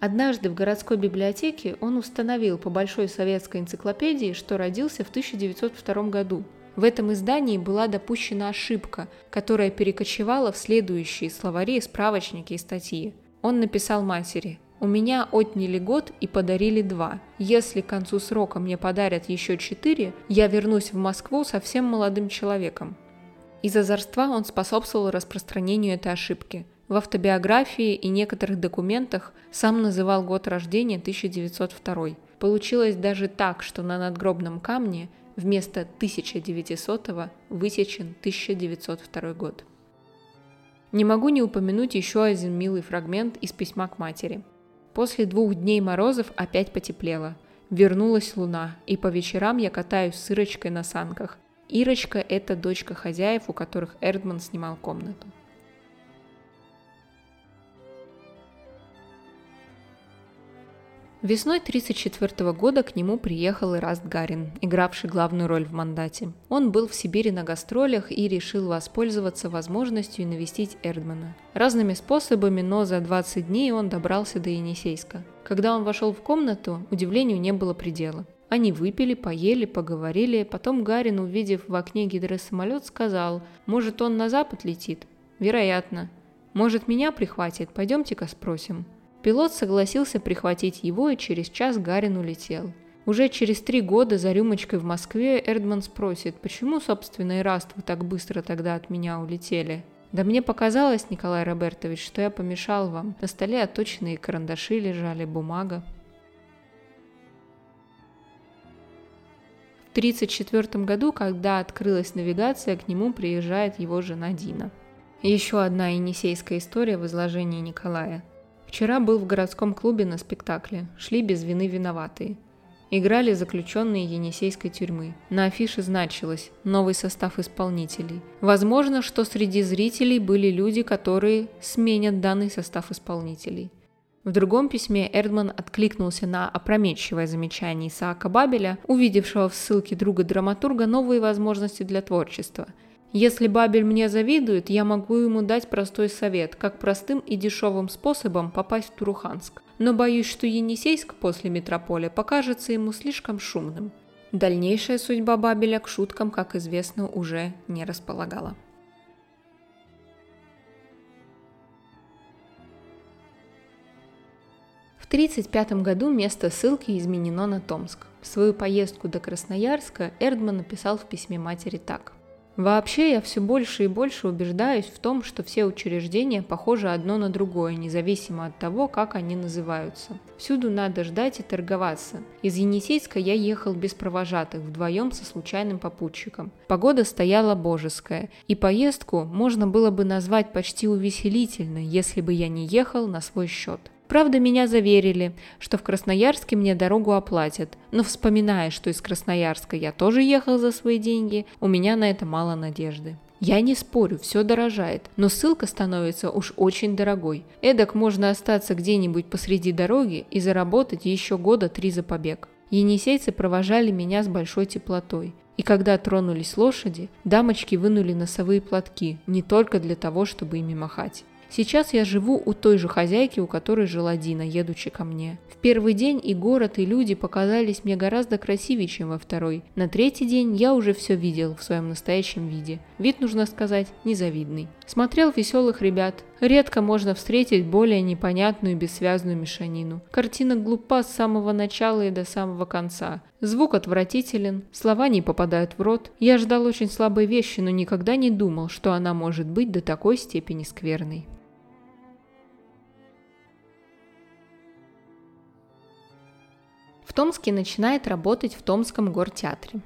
Однажды в городской библиотеке он установил по Большой советской энциклопедии, что родился в 1902 году, в этом издании была допущена ошибка, которая перекочевала в следующие словари, справочники и статьи. Он написал матери «У меня отняли год и подарили два. Если к концу срока мне подарят еще четыре, я вернусь в Москву совсем молодым человеком». Из озорства он способствовал распространению этой ошибки. В автобиографии и некоторых документах сам называл год рождения 1902. Получилось даже так, что на надгробном камне – Вместо 1900 высечен 1902 год. Не могу не упомянуть еще один милый фрагмент из письма к матери. После двух дней морозов опять потеплело. Вернулась луна, и по вечерам я катаюсь с Ирочкой на санках. Ирочка – это дочка хозяев, у которых Эрдман снимал комнату. Весной 1934 года к нему приехал Ираст Гарин, игравший главную роль в «Мандате». Он был в Сибири на гастролях и решил воспользоваться возможностью навестить Эрдмана. Разными способами, но за 20 дней он добрался до Енисейска. Когда он вошел в комнату, удивлению не было предела. Они выпили, поели, поговорили, потом Гарин, увидев в окне гидросамолет, сказал, может он на запад летит? Вероятно. Может меня прихватит? Пойдемте-ка спросим. Пилот согласился прихватить его, и через час Гарин улетел. Уже через три года за рюмочкой в Москве Эрдман спросит, почему, собственно, и Раст вы так быстро тогда от меня улетели? Да мне показалось, Николай Робертович, что я помешал вам. На столе оточенные карандаши лежали, бумага. В 1934 году, когда открылась навигация, к нему приезжает его жена Дина. Еще одна енисейская история в изложении Николая – Вчера был в городском клубе на спектакле. Шли без вины виноватые. Играли заключенные Енисейской тюрьмы. На афише значилось «Новый состав исполнителей». Возможно, что среди зрителей были люди, которые сменят данный состав исполнителей. В другом письме Эрдман откликнулся на опрометчивое замечание Исаака Бабеля, увидевшего в ссылке друга драматурга новые возможности для творчества – если Бабель мне завидует, я могу ему дать простой совет, как простым и дешевым способом попасть в Туруханск. Но боюсь, что Енисейск после метрополя покажется ему слишком шумным. Дальнейшая судьба Бабеля к шуткам, как известно, уже не располагала. В 1935 году место ссылки изменено на Томск. В свою поездку до Красноярска Эрдман написал в письме матери так – Вообще я все больше и больше убеждаюсь в том, что все учреждения похожи одно на другое, независимо от того, как они называются. Всюду надо ждать и торговаться. Из Енисейска я ехал без провожатых, вдвоем со случайным попутчиком. Погода стояла божеская, и поездку можно было бы назвать почти увеселительной, если бы я не ехал на свой счет. Правда, меня заверили, что в Красноярске мне дорогу оплатят, но вспоминая, что из Красноярска я тоже ехал за свои деньги, у меня на это мало надежды. Я не спорю, все дорожает, но ссылка становится уж очень дорогой. Эдак можно остаться где-нибудь посреди дороги и заработать еще года три за побег. Енисейцы провожали меня с большой теплотой. И когда тронулись лошади, дамочки вынули носовые платки, не только для того, чтобы ими махать. Сейчас я живу у той же хозяйки, у которой жила Дина, едучи ко мне. В первый день и город, и люди показались мне гораздо красивее, чем во второй. На третий день я уже все видел в своем настоящем виде. Вид, нужно сказать, незавидный. Смотрел веселых ребят. Редко можно встретить более непонятную и бессвязную мешанину. Картина глупа с самого начала и до самого конца. Звук отвратителен, слова не попадают в рот. Я ждал очень слабой вещи, но никогда не думал, что она может быть до такой степени скверной. В Томске начинает работать в Томском гортеатре.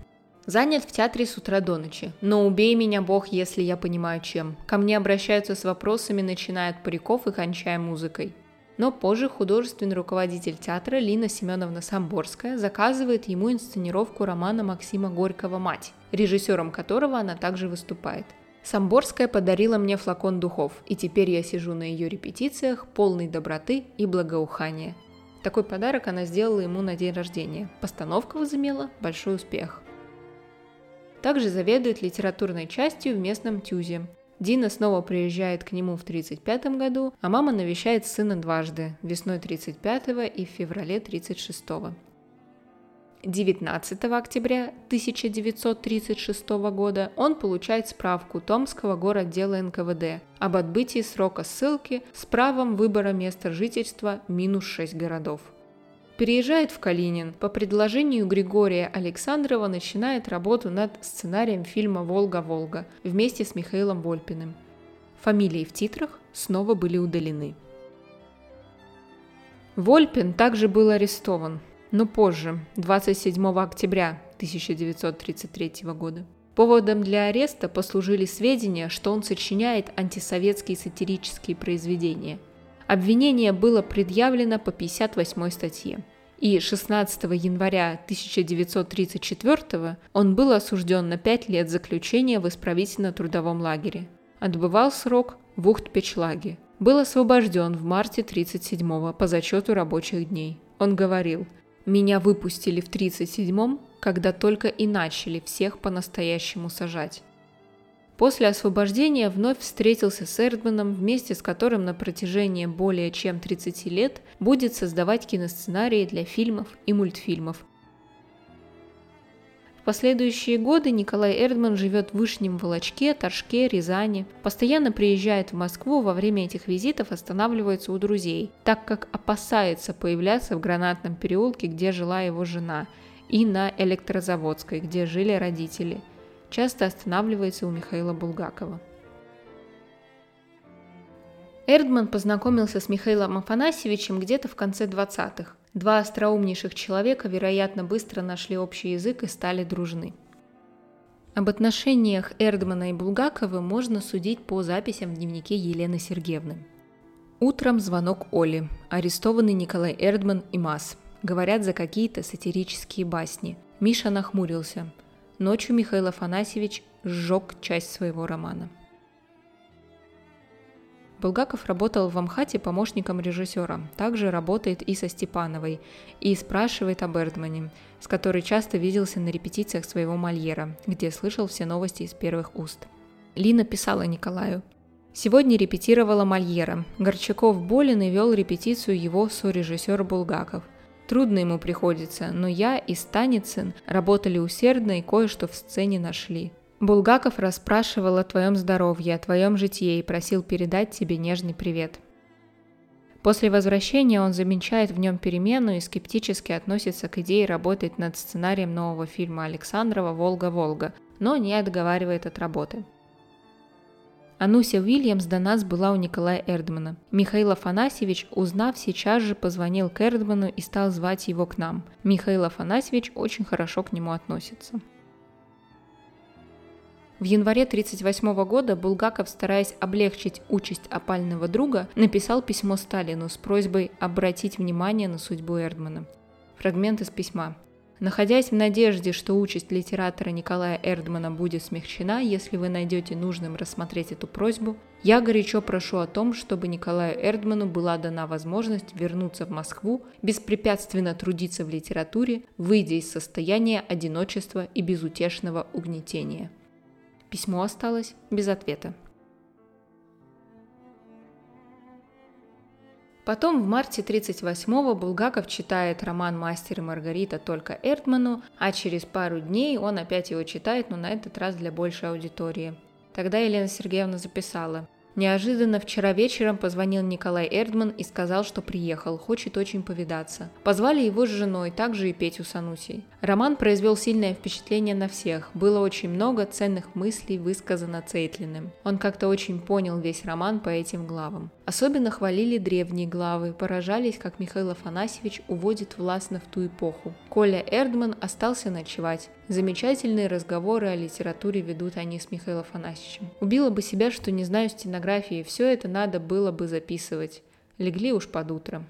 Занят в театре с утра до ночи. Но убей меня, бог, если я понимаю чем. Ко мне обращаются с вопросами, начиная от париков и кончая музыкой. Но позже художественный руководитель театра Лина Семеновна Самборская заказывает ему инсценировку романа Максима Горького «Мать», режиссером которого она также выступает. Самборская подарила мне флакон духов, и теперь я сижу на ее репетициях, полной доброты и благоухания. Такой подарок она сделала ему на день рождения. Постановка возымела большой успех. Также заведует литературной частью в местном ТЮЗе. Дина снова приезжает к нему в 1935 году, а мама навещает сына дважды – весной 1935 и в феврале 1936. 19 октября 1936 года он получает справку Томского городдела НКВД об отбытии срока ссылки с правом выбора места жительства минус 6 городов. Переезжает в Калинин. По предложению Григория Александрова начинает работу над сценарием фильма «Волга-Волга» вместе с Михаилом Вольпиным. Фамилии в титрах снова были удалены. Вольпин также был арестован, но позже, 27 октября 1933 года. Поводом для ареста послужили сведения, что он сочиняет антисоветские сатирические произведения. Обвинение было предъявлено по 58 статье. И 16 января 1934 он был осужден на 5 лет заключения в исправительно-трудовом лагере. Отбывал срок в Ухт-Печлаге. Был освобожден в марте 1937 по зачету рабочих дней. Он говорил – меня выпустили в 37-м, когда только и начали всех по-настоящему сажать. После освобождения вновь встретился с Эрдманом, вместе с которым на протяжении более чем 30 лет будет создавать киносценарии для фильмов и мультфильмов, последующие годы Николай Эрдман живет в Вышнем Волочке, Торжке, Рязани. Постоянно приезжает в Москву, во время этих визитов останавливается у друзей, так как опасается появляться в Гранатном переулке, где жила его жена, и на Электрозаводской, где жили родители. Часто останавливается у Михаила Булгакова. Эрдман познакомился с Михаилом Афанасьевичем где-то в конце 20-х. Два остроумнейших человека, вероятно, быстро нашли общий язык и стали дружны. Об отношениях Эрдмана и Булгакова можно судить по записям в дневнике Елены Сергеевны. Утром звонок Оли. Арестованы Николай Эрдман и Мас. Говорят за какие-то сатирические басни. Миша нахмурился. Ночью Михаил Афанасьевич сжег часть своего романа. Булгаков работал в Амхате помощником режиссера. Также работает и со Степановой. И спрашивает о Бердмане, с которой часто виделся на репетициях своего Мольера, где слышал все новости из первых уст. Лина писала Николаю. Сегодня репетировала Мольера. Горчаков болен и вел репетицию его сорежиссер Булгаков. Трудно ему приходится, но я и Станицын работали усердно и кое-что в сцене нашли. Булгаков расспрашивал о твоем здоровье, о твоем житье и просил передать тебе нежный привет. После возвращения он замечает в нем перемену и скептически относится к идее работать над сценарием нового фильма Александрова «Волга-Волга», но не отговаривает от работы. Ануся Уильямс до нас была у Николая Эрдмана. Михаил Афанасьевич, узнав, сейчас же позвонил к Эрдману и стал звать его к нам. Михаил Афанасьевич очень хорошо к нему относится. В январе 1938 года Булгаков, стараясь облегчить участь опального друга, написал письмо Сталину с просьбой обратить внимание на судьбу Эрдмана. Фрагмент из письма. Находясь в надежде, что участь литератора Николая Эрдмана будет смягчена, если вы найдете нужным рассмотреть эту просьбу, я горячо прошу о том, чтобы Николаю Эрдману была дана возможность вернуться в Москву, беспрепятственно трудиться в литературе, выйдя из состояния одиночества и безутешного угнетения. Письмо осталось без ответа. Потом в марте 1938-го Булгаков читает роман «Мастер и Маргарита» только Эрдману, а через пару дней он опять его читает, но на этот раз для большей аудитории. Тогда Елена Сергеевна записала Неожиданно вчера вечером позвонил Николай Эрдман и сказал, что приехал, хочет очень повидаться. Позвали его с женой, также и Петю Санусей. Роман произвел сильное впечатление на всех. Было очень много ценных мыслей высказано Цейтлиным. Он как-то очень понял весь роман по этим главам. Особенно хвалили древние главы, поражались, как Михаил Афанасьевич уводит властно в ту эпоху. Коля Эрдман остался ночевать. Замечательные разговоры о литературе ведут они с Михаилом Афанасьевичем. Убила бы себя, что не знаю стенографии, все это надо было бы записывать. Легли уж под утро.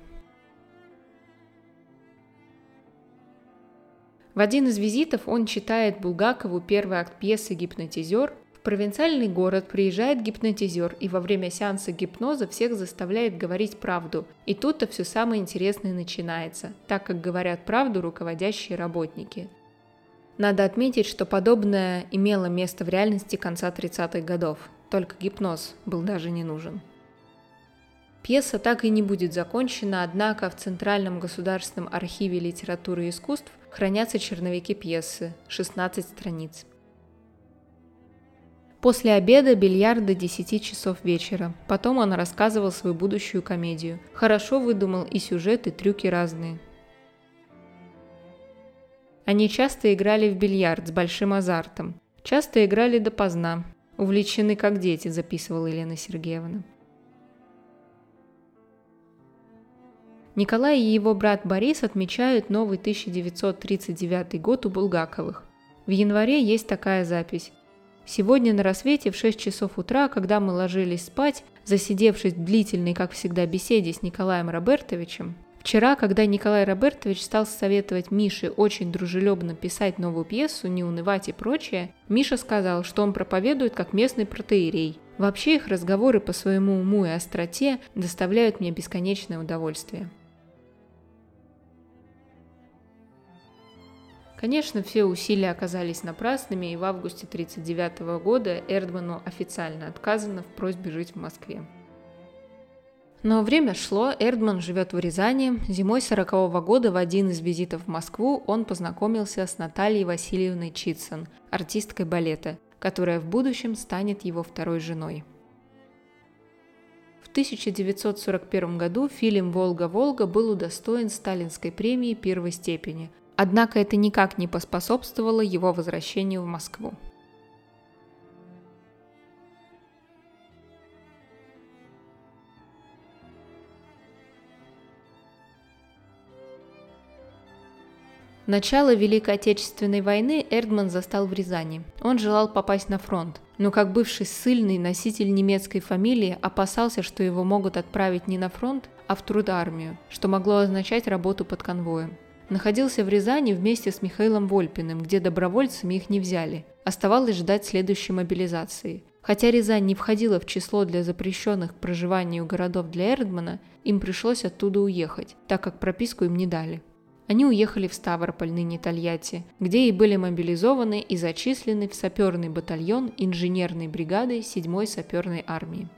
В один из визитов он читает Булгакову первый акт пьесы «Гипнотизер», провинциальный город приезжает гипнотизер и во время сеанса гипноза всех заставляет говорить правду. И тут-то все самое интересное начинается, так как говорят правду руководящие работники. Надо отметить, что подобное имело место в реальности конца 30-х годов, только гипноз был даже не нужен. Пьеса так и не будет закончена, однако в Центральном государственном архиве литературы и искусств хранятся черновики пьесы, 16 страниц. После обеда бильярд до 10 часов вечера. Потом он рассказывал свою будущую комедию. Хорошо выдумал и сюжет, и трюки разные. Они часто играли в бильярд с большим азартом. Часто играли допоздна. Увлечены как дети, записывала Елена Сергеевна. Николай и его брат Борис отмечают новый 1939 год у Булгаковых. В январе есть такая запись. Сегодня на рассвете в 6 часов утра, когда мы ложились спать, засидевшись в длительной, как всегда, беседе с Николаем Робертовичем, Вчера, когда Николай Робертович стал советовать Мише очень дружелюбно писать новую пьесу, не унывать и прочее, Миша сказал, что он проповедует как местный протеерей. Вообще их разговоры по своему уму и остроте доставляют мне бесконечное удовольствие. Конечно, все усилия оказались напрасными, и в августе 1939 года Эрдману официально отказано в просьбе жить в Москве. Но время шло, Эрдман живет в Рязани. Зимой 40 -го года в один из визитов в Москву он познакомился с Натальей Васильевной Читсон, артисткой балета, которая в будущем станет его второй женой. В 1941 году фильм «Волга-Волга» был удостоен сталинской премии первой степени – Однако это никак не поспособствовало его возвращению в Москву. Начало Великой Отечественной войны Эрдман застал в Рязани. Он желал попасть на фронт, но как бывший ссыльный носитель немецкой фамилии опасался, что его могут отправить не на фронт, а в трудармию, что могло означать работу под конвоем находился в Рязани вместе с Михаилом Вольпиным, где добровольцами их не взяли. Оставалось ждать следующей мобилизации. Хотя Рязань не входила в число для запрещенных к проживанию городов для Эрдмана, им пришлось оттуда уехать, так как прописку им не дали. Они уехали в Ставрополь, ныне Тольятти, где и были мобилизованы и зачислены в саперный батальон инженерной бригады 7-й саперной армии.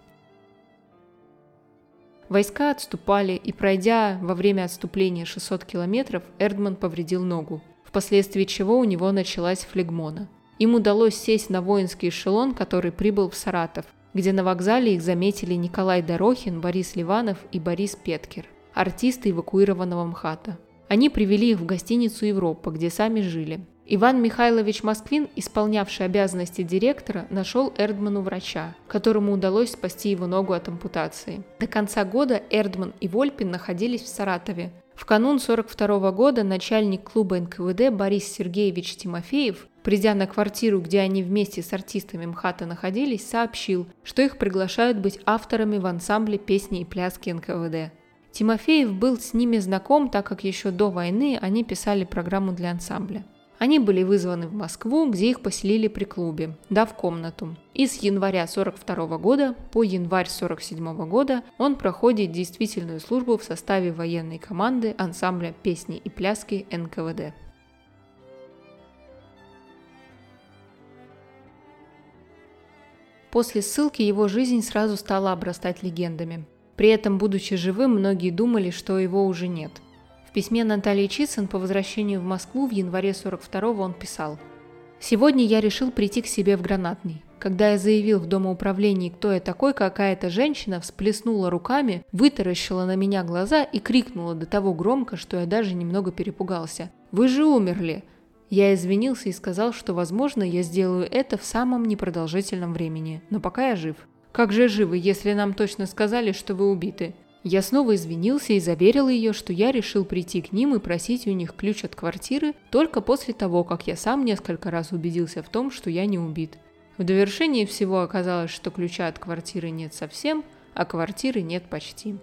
Войска отступали, и пройдя во время отступления 600 километров, Эрдман повредил ногу, впоследствии чего у него началась флегмона. Им удалось сесть на воинский эшелон, который прибыл в Саратов, где на вокзале их заметили Николай Дорохин, Борис Ливанов и Борис Петкер, артисты эвакуированного МХАТа. Они привели их в гостиницу «Европа», где сами жили. Иван Михайлович Москвин, исполнявший обязанности директора, нашел Эрдману врача, которому удалось спасти его ногу от ампутации. До конца года Эрдман и Вольпин находились в Саратове. В канун 42 года начальник клуба НКВД Борис Сергеевич Тимофеев, придя на квартиру, где они вместе с артистами МХАТа находились, сообщил, что их приглашают быть авторами в ансамбле песни и пляски НКВД. Тимофеев был с ними знаком, так как еще до войны они писали программу для ансамбля. Они были вызваны в Москву, где их поселили при клубе, дав комнату. И с января 42 года по январь 47 года он проходит действительную службу в составе военной команды ансамбля песни и пляски НКВД. После ссылки его жизнь сразу стала обрастать легендами. При этом, будучи живым, многие думали, что его уже нет. В письме Натальи Чицын по возвращению в Москву в январе 42-го он писал «Сегодня я решил прийти к себе в Гранатный. Когда я заявил в домоуправлении, кто я такой, какая-то женщина всплеснула руками, вытаращила на меня глаза и крикнула до того громко, что я даже немного перепугался. «Вы же умерли!» Я извинился и сказал, что, возможно, я сделаю это в самом непродолжительном времени, но пока я жив. Как же живы, если нам точно сказали, что вы убиты? Я снова извинился и заверил ее, что я решил прийти к ним и просить у них ключ от квартиры только после того, как я сам несколько раз убедился в том, что я не убит. В довершении всего оказалось, что ключа от квартиры нет совсем, а квартиры нет почти.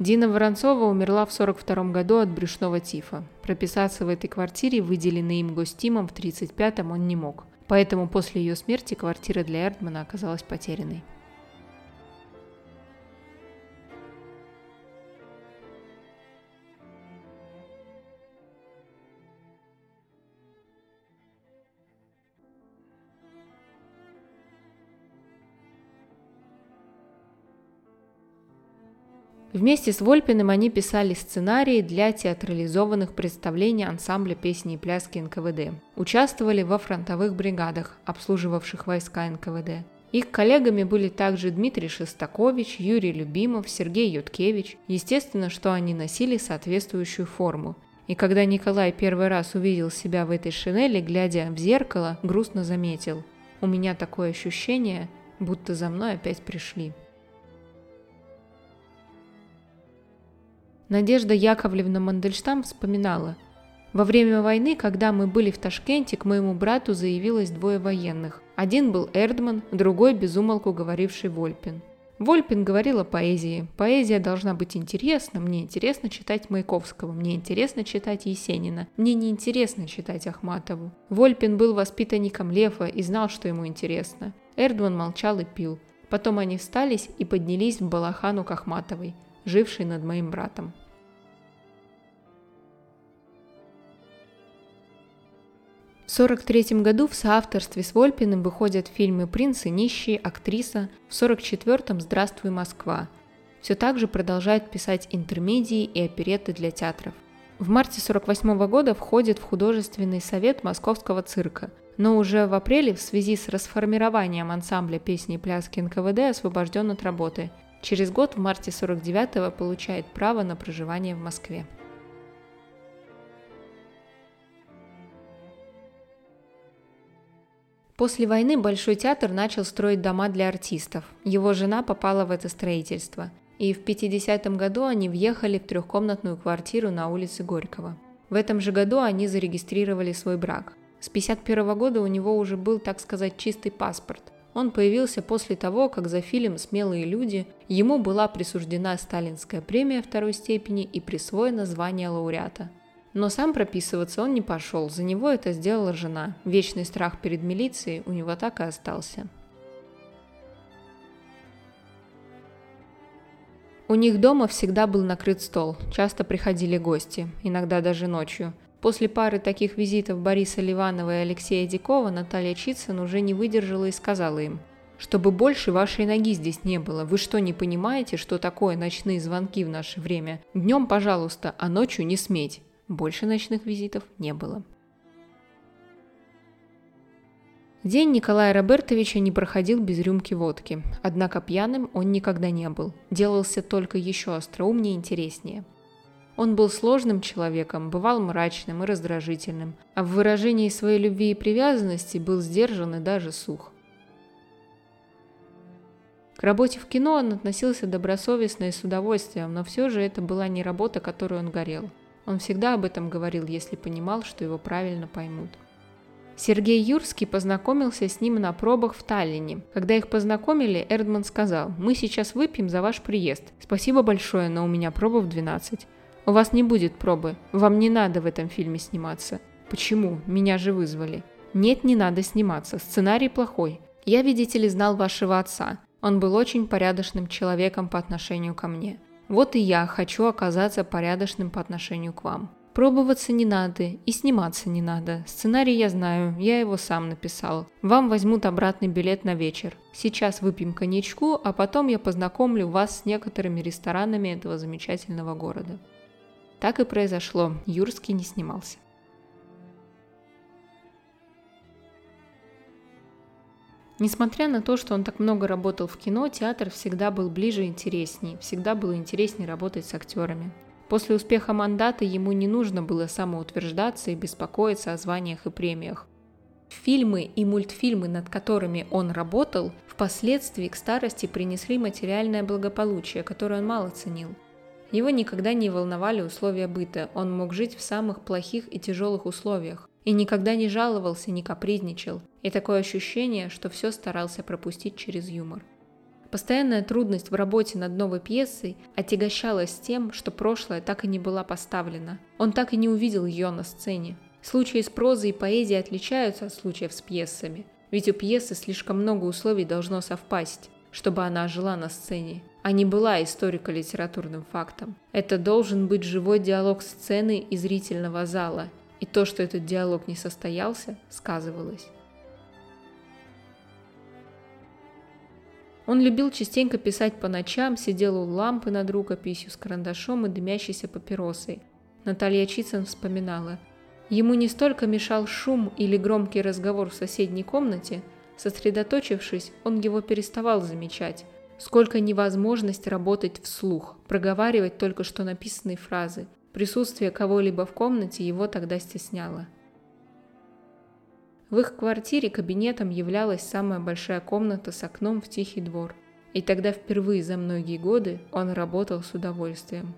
Дина Воронцова умерла в 42 году от брюшного тифа. Прописаться в этой квартире, выделенной им гостимом в 35-м, он не мог. Поэтому после ее смерти квартира для Эрдмана оказалась потерянной. Вместе с Вольпиным они писали сценарии для театрализованных представлений ансамбля песни и пляски НКВД. Участвовали во фронтовых бригадах, обслуживавших войска НКВД. Их коллегами были также Дмитрий Шестакович, Юрий Любимов, Сергей Юткевич. Естественно, что они носили соответствующую форму. И когда Николай первый раз увидел себя в этой шинели, глядя в зеркало, грустно заметил. «У меня такое ощущение, будто за мной опять пришли». Надежда Яковлевна Мандельштам вспоминала. Во время войны, когда мы были в Ташкенте, к моему брату заявилось двое военных. Один был Эрдман, другой безумолку говоривший Вольпин. Вольпин говорил о поэзии. Поэзия должна быть интересна. Мне интересно читать Маяковского. Мне интересно читать Есенина. Мне не интересно читать Ахматову. Вольпин был воспитанником Лефа и знал, что ему интересно. Эрдман молчал и пил. Потом они встались и поднялись в Балахану к Ахматовой живший над моим братом. В 1943 году в соавторстве с Вольпиным выходят фильмы «Принц и нищий», «Актриса», в 1944-м «Здравствуй, Москва». Все так же продолжает писать интермедии и опереты для театров. В марте 1948 года входит в художественный совет Московского цирка, но уже в апреле в связи с расформированием ансамбля песни и пляски НКВД освобожден от работы – Через год, в марте 49-го, получает право на проживание в Москве. После войны Большой театр начал строить дома для артистов. Его жена попала в это строительство. И в 50-м году они въехали в трехкомнатную квартиру на улице Горького. В этом же году они зарегистрировали свой брак. С 51 года у него уже был, так сказать, чистый паспорт. Он появился после того, как за фильм «Смелые люди» ему была присуждена сталинская премия второй степени и присвоено звание лауреата. Но сам прописываться он не пошел, за него это сделала жена. Вечный страх перед милицией у него так и остался. У них дома всегда был накрыт стол, часто приходили гости, иногда даже ночью – После пары таких визитов Бориса Ливанова и Алексея Дикова Наталья Чицын уже не выдержала и сказала им, «Чтобы больше вашей ноги здесь не было, вы что, не понимаете, что такое ночные звонки в наше время? Днем, пожалуйста, а ночью не сметь». Больше ночных визитов не было. День Николая Робертовича не проходил без рюмки водки, однако пьяным он никогда не был, делался только еще остроумнее и интереснее – он был сложным человеком, бывал мрачным и раздражительным, а в выражении своей любви и привязанности был сдержан и даже сух. К работе в кино он относился добросовестно и с удовольствием, но все же это была не работа, которой он горел. Он всегда об этом говорил, если понимал, что его правильно поймут. Сергей Юрский познакомился с ним на пробах в Таллине. Когда их познакомили, Эрдман сказал, «Мы сейчас выпьем за ваш приезд. Спасибо большое, но у меня проба в 12. У вас не будет пробы. Вам не надо в этом фильме сниматься. Почему? Меня же вызвали. Нет, не надо сниматься. Сценарий плохой. Я, видите ли, знал вашего отца. Он был очень порядочным человеком по отношению ко мне. Вот и я хочу оказаться порядочным по отношению к вам. Пробоваться не надо и сниматься не надо. Сценарий я знаю, я его сам написал. Вам возьмут обратный билет на вечер. Сейчас выпьем коньячку, а потом я познакомлю вас с некоторыми ресторанами этого замечательного города. Так и произошло, Юрский не снимался. Несмотря на то, что он так много работал в кино, театр всегда был ближе и интереснее, всегда было интереснее работать с актерами. После успеха мандата ему не нужно было самоутверждаться и беспокоиться о званиях и премиях. Фильмы и мультфильмы, над которыми он работал, впоследствии к старости принесли материальное благополучие, которое он мало ценил. Его никогда не волновали условия быта, он мог жить в самых плохих и тяжелых условиях. И никогда не жаловался, не капризничал. И такое ощущение, что все старался пропустить через юмор. Постоянная трудность в работе над новой пьесой отягощалась тем, что прошлое так и не была поставлена. Он так и не увидел ее на сцене. Случаи с прозой и поэзией отличаются от случаев с пьесами. Ведь у пьесы слишком много условий должно совпасть, чтобы она жила на сцене, а не была историко-литературным фактом. Это должен быть живой диалог сцены и зрительного зала, и то, что этот диалог не состоялся, сказывалось. Он любил частенько писать по ночам, сидел у лампы над рукописью с карандашом и дымящейся папиросой. Наталья Чицын вспоминала. Ему не столько мешал шум или громкий разговор в соседней комнате, сосредоточившись, он его переставал замечать, сколько невозможность работать вслух, проговаривать только что написанные фразы. Присутствие кого-либо в комнате его тогда стесняло. В их квартире кабинетом являлась самая большая комната с окном в тихий двор. И тогда впервые за многие годы он работал с удовольствием.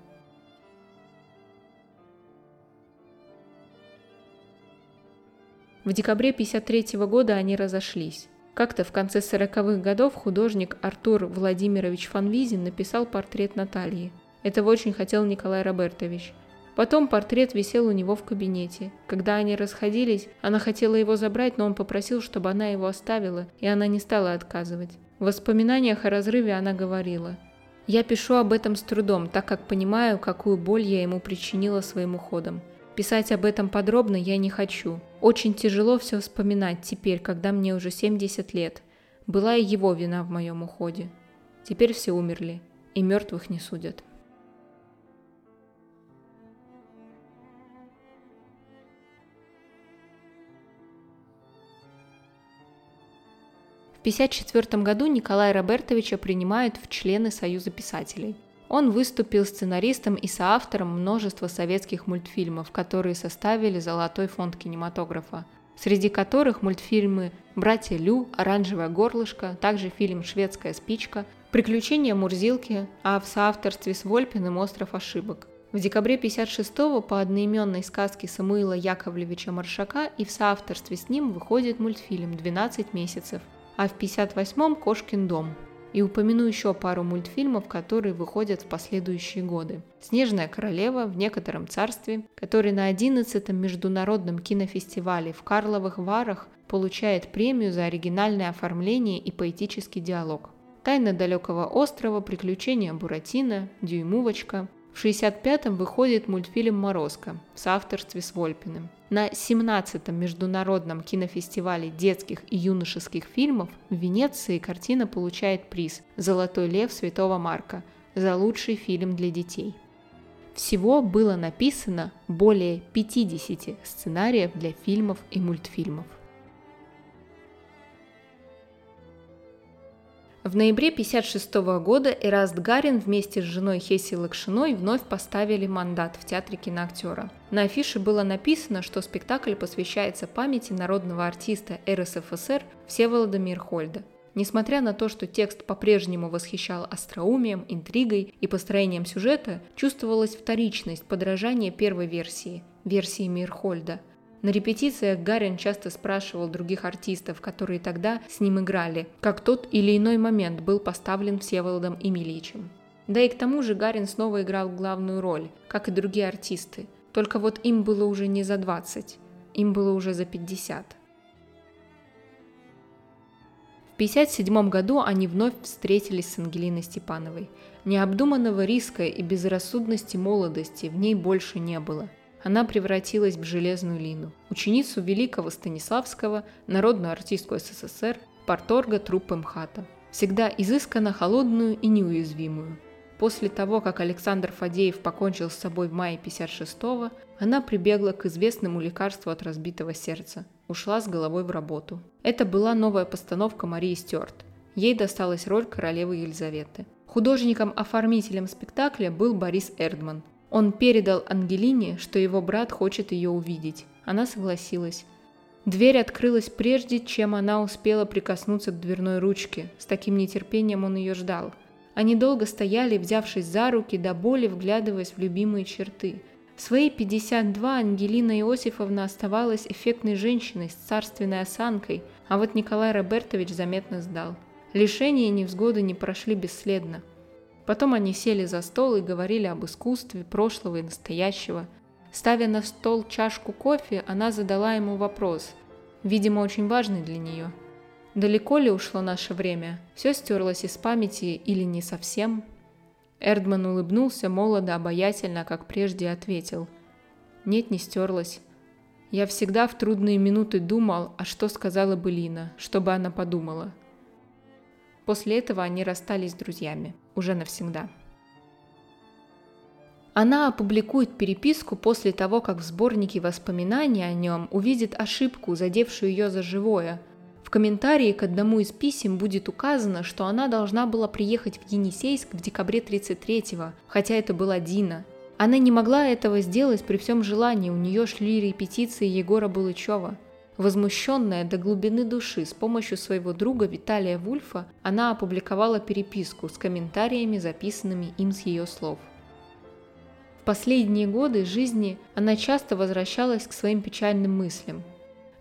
В декабре 1953 года они разошлись. Как-то в конце 40-х годов художник Артур Владимирович Фанвизин написал портрет Натальи. Этого очень хотел Николай Робертович – Потом портрет висел у него в кабинете. Когда они расходились, она хотела его забрать, но он попросил, чтобы она его оставила, и она не стала отказывать. В воспоминаниях о разрыве она говорила. «Я пишу об этом с трудом, так как понимаю, какую боль я ему причинила своим уходом. Писать об этом подробно я не хочу. Очень тяжело все вспоминать теперь, когда мне уже 70 лет. Была и его вина в моем уходе. Теперь все умерли, и мертвых не судят». В 1954 году Николая Робертовича принимают в члены Союза писателей. Он выступил сценаристом и соавтором множества советских мультфильмов, которые составили золотой фонд кинематографа, среди которых мультфильмы «Братья Лю», «Оранжевое горлышко», также фильм «Шведская спичка», «Приключения Мурзилки», а в соавторстве с Вольпиным «Остров ошибок». В декабре 56-го по одноименной сказке Самуила Яковлевича Маршака и в соавторстве с ним выходит мультфильм «12 месяцев», а в 58-м «Кошкин дом». И упомяну еще пару мультфильмов, которые выходят в последующие годы. «Снежная королева» в некотором царстве, который на 11-м международном кинофестивале в Карловых Варах получает премию за оригинальное оформление и поэтический диалог. «Тайна далекого острова», «Приключения Буратино», «Дюймовочка», в 65-м выходит мультфильм «Морозко» в соавторстве с Вольпиным. На 17-м международном кинофестивале детских и юношеских фильмов в Венеции картина получает приз «Золотой лев Святого Марка» за лучший фильм для детей. Всего было написано более 50 сценариев для фильмов и мультфильмов. В ноябре 1956 года Эраст Гарин вместе с женой Хеси Лакшиной вновь поставили мандат в Театре киноактера. На афише было написано, что спектакль посвящается памяти народного артиста РСФСР Всеволода Мирхольда. Несмотря на то, что текст по-прежнему восхищал остроумием, интригой и построением сюжета, чувствовалась вторичность подражания первой версии, версии Мирхольда – на репетициях Гарин часто спрашивал других артистов, которые тогда с ним играли, как тот или иной момент был поставлен Всеволодом Емельичем. Да и к тому же Гарин снова играл главную роль, как и другие артисты, только вот им было уже не за 20, им было уже за 50. В 1957 году они вновь встретились с Ангелиной Степановой. Необдуманного риска и безрассудности молодости в ней больше не было – она превратилась в железную Лину, ученицу великого Станиславского, народную артистку СССР, порторга труппы МХАТа. Всегда изысканно холодную и неуязвимую. После того, как Александр Фадеев покончил с собой в мае 56-го, она прибегла к известному лекарству от разбитого сердца, ушла с головой в работу. Это была новая постановка Марии Стюарт. Ей досталась роль королевы Елизаветы. Художником-оформителем спектакля был Борис Эрдман. Он передал Ангелине, что его брат хочет ее увидеть. Она согласилась. Дверь открылась прежде, чем она успела прикоснуться к дверной ручке. С таким нетерпением он ее ждал – они долго стояли, взявшись за руки, до боли вглядываясь в любимые черты. В свои 52 Ангелина Иосифовна оставалась эффектной женщиной с царственной осанкой, а вот Николай Робертович заметно сдал. Лишения и невзгоды не прошли бесследно. Потом они сели за стол и говорили об искусстве прошлого и настоящего. Ставя на стол чашку кофе, она задала ему вопрос, видимо, очень важный для нее – Далеко ли ушло наше время? Все стерлось из памяти или не совсем? Эрдман улыбнулся молодо, обаятельно, как прежде ответил. Нет, не стерлось. Я всегда в трудные минуты думал, а что сказала бы Лина, чтобы она подумала. После этого они расстались с друзьями, уже навсегда. Она опубликует переписку после того, как в сборнике воспоминаний о нем увидит ошибку, задевшую ее за живое – в комментарии к одному из писем будет указано, что она должна была приехать в Енисейск в декабре 33-го, хотя это была Дина. Она не могла этого сделать при всем желании, у нее шли репетиции Егора Булычева. Возмущенная до глубины души с помощью своего друга Виталия Вульфа, она опубликовала переписку с комментариями, записанными им с ее слов. В последние годы жизни она часто возвращалась к своим печальным мыслям,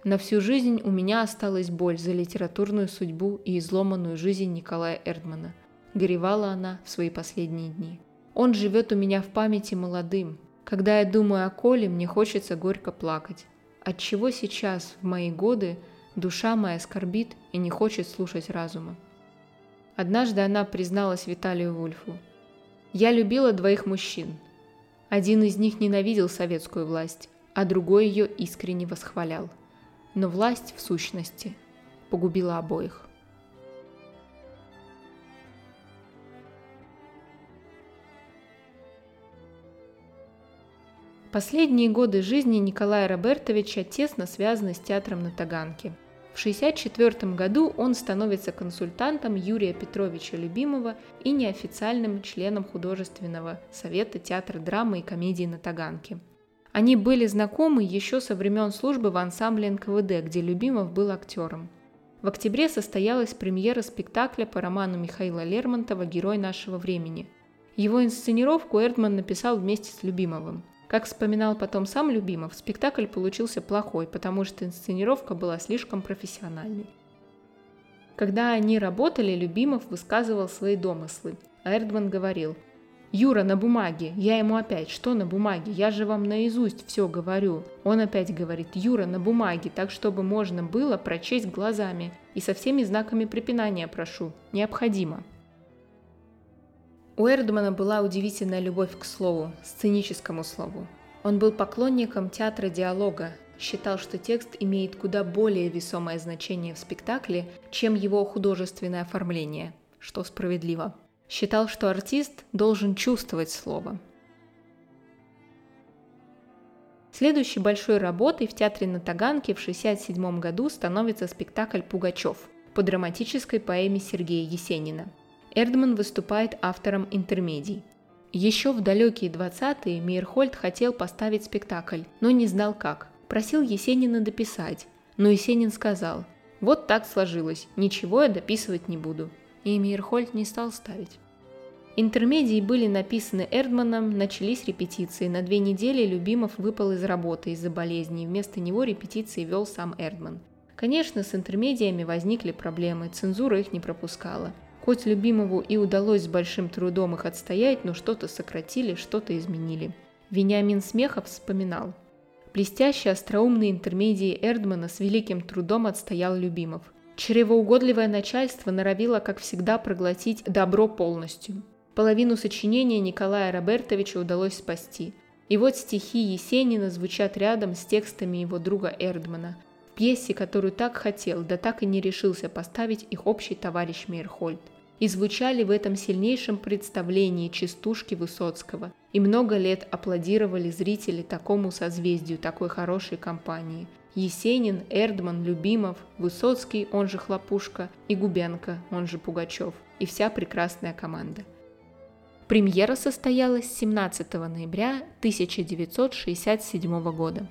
на всю жизнь у меня осталась боль за литературную судьбу и изломанную жизнь Николая Эрдмана. Горевала она в свои последние дни. Он живет у меня в памяти молодым. Когда я думаю о Коле, мне хочется горько плакать. Отчего сейчас, в мои годы, душа моя скорбит и не хочет слушать разума. Однажды она призналась Виталию Вульфу. «Я любила двоих мужчин. Один из них ненавидел советскую власть, а другой ее искренне восхвалял но власть в сущности погубила обоих. Последние годы жизни Николая Робертовича тесно связаны с театром на Таганке. В 1964 году он становится консультантом Юрия Петровича Любимого и неофициальным членом художественного совета театра драмы и комедии на Таганке – они были знакомы еще со времен службы в ансамбле НКВД, где Любимов был актером. В октябре состоялась премьера спектакля по роману Михаила Лермонтова «Герой нашего времени». Его инсценировку Эрдман написал вместе с Любимовым. Как вспоминал потом сам Любимов, спектакль получился плохой, потому что инсценировка была слишком профессиональной. Когда они работали, Любимов высказывал свои домыслы, а Эрдман говорил – Юра на бумаге. Я ему опять, что на бумаге? Я же вам наизусть все говорю. Он опять говорит, Юра на бумаге, так чтобы можно было прочесть глазами. И со всеми знаками препинания прошу. Необходимо. У Эрдмана была удивительная любовь к слову, сценическому слову. Он был поклонником театра диалога, считал, что текст имеет куда более весомое значение в спектакле, чем его художественное оформление, что справедливо. Считал, что артист должен чувствовать слово. Следующей большой работой в театре на Таганке в 1967 году становится спектакль «Пугачев» по драматической поэме Сергея Есенина. Эрдман выступает автором интермедий. Еще в далекие 20-е Мейерхольд хотел поставить спектакль, но не знал как. Просил Есенина дописать, но Есенин сказал «Вот так сложилось, ничего я дописывать не буду» и Мейерхольд не стал ставить. Интермедии были написаны Эрдманом, начались репетиции. На две недели Любимов выпал из работы из-за болезни, вместо него репетиции вел сам Эрдман. Конечно, с интермедиями возникли проблемы, цензура их не пропускала. Хоть Любимову и удалось с большим трудом их отстоять, но что-то сократили, что-то изменили. Вениамин Смехов вспоминал. Блестящие остроумные интермедии Эрдмана с великим трудом отстоял Любимов. Чревоугодливое начальство норовило, как всегда, проглотить добро полностью. Половину сочинения Николая Робертовича удалось спасти. И вот стихи Есенина звучат рядом с текстами его друга Эрдмана, в пьесе, которую так хотел, да так и не решился поставить их общий товарищ Мейерхольд. И звучали в этом сильнейшем представлении частушки Высоцкого, и много лет аплодировали зрители такому созвездию, такой хорошей компании. Есенин, Эрдман, Любимов, Высоцкий, он же Хлопушка, и Губенко, он же Пугачев, и вся прекрасная команда. Премьера состоялась 17 ноября 1967 года.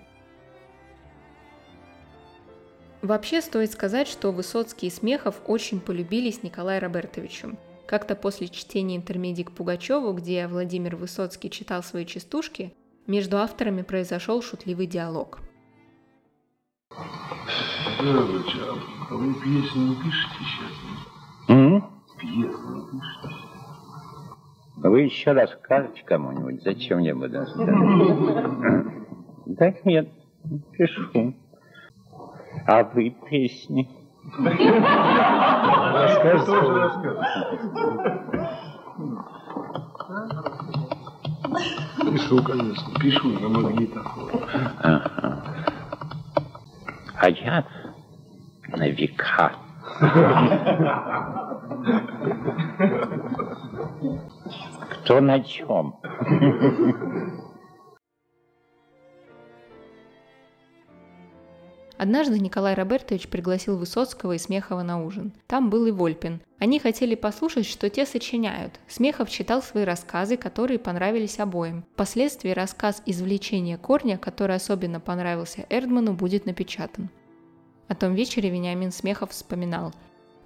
Вообще стоит сказать, что Высоцкий и Смехов очень полюбились Николаю Робертовичу. Как-то после чтения интермедии к Пугачеву, где Владимир Высоцкий читал свои частушки, между авторами произошел шутливый диалог. Здравствуйте, а вы пьесы не пишете сейчас? Mm? Пьесы не пишете? Вы еще расскажете кому-нибудь, зачем я буду? Да нет, пишу. А вы песни? Расскажете. Пишу, конечно, пишу на магнитофон. Ага. А я на века. Кто на чем? Однажды Николай Робертович пригласил Высоцкого и Смехова на ужин. Там был и Вольпин. Они хотели послушать, что те сочиняют. Смехов читал свои рассказы, которые понравились обоим. Впоследствии рассказ «Извлечение корня», который особенно понравился Эрдману, будет напечатан. О том вечере Вениамин Смехов вспоминал.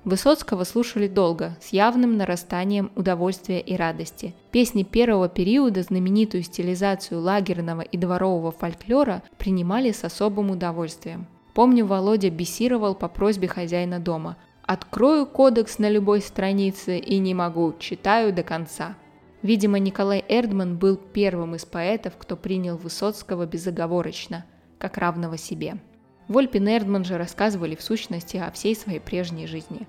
Высоцкого слушали долго, с явным нарастанием удовольствия и радости. Песни первого периода, знаменитую стилизацию лагерного и дворового фольклора, принимали с особым удовольствием. Помню, Володя бесировал по просьбе хозяина дома. «Открою кодекс на любой странице и не могу, читаю до конца». Видимо, Николай Эрдман был первым из поэтов, кто принял Высоцкого безоговорочно, как равного себе. Вольпин и Эрдман же рассказывали в сущности о всей своей прежней жизни.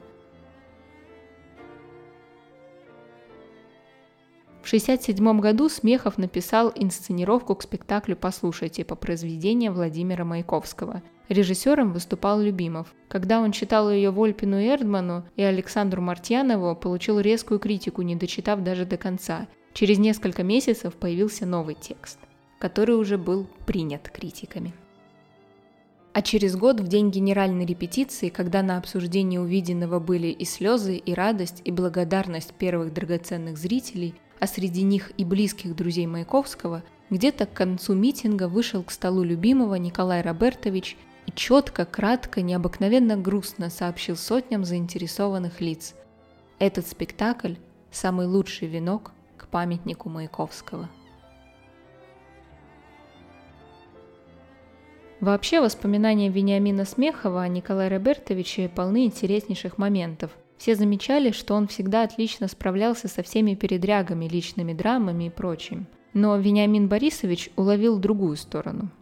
В 1967 году Смехов написал инсценировку к спектаклю «Послушайте» по произведению Владимира Маяковского – Режиссером выступал Любимов. Когда он читал ее Вольпину Эрдману и Александру Мартьянову, получил резкую критику, не дочитав даже до конца. Через несколько месяцев появился новый текст, который уже был принят критиками. А через год, в день генеральной репетиции, когда на обсуждении увиденного были и слезы, и радость, и благодарность первых драгоценных зрителей, а среди них и близких друзей Маяковского, где-то к концу митинга вышел к столу любимого Николай Робертович и четко, кратко, необыкновенно грустно сообщил сотням заинтересованных лиц. Этот спектакль – самый лучший венок к памятнику Маяковского. Вообще, воспоминания Вениамина Смехова о Николае Робертовиче полны интереснейших моментов. Все замечали, что он всегда отлично справлялся со всеми передрягами, личными драмами и прочим. Но Вениамин Борисович уловил другую сторону –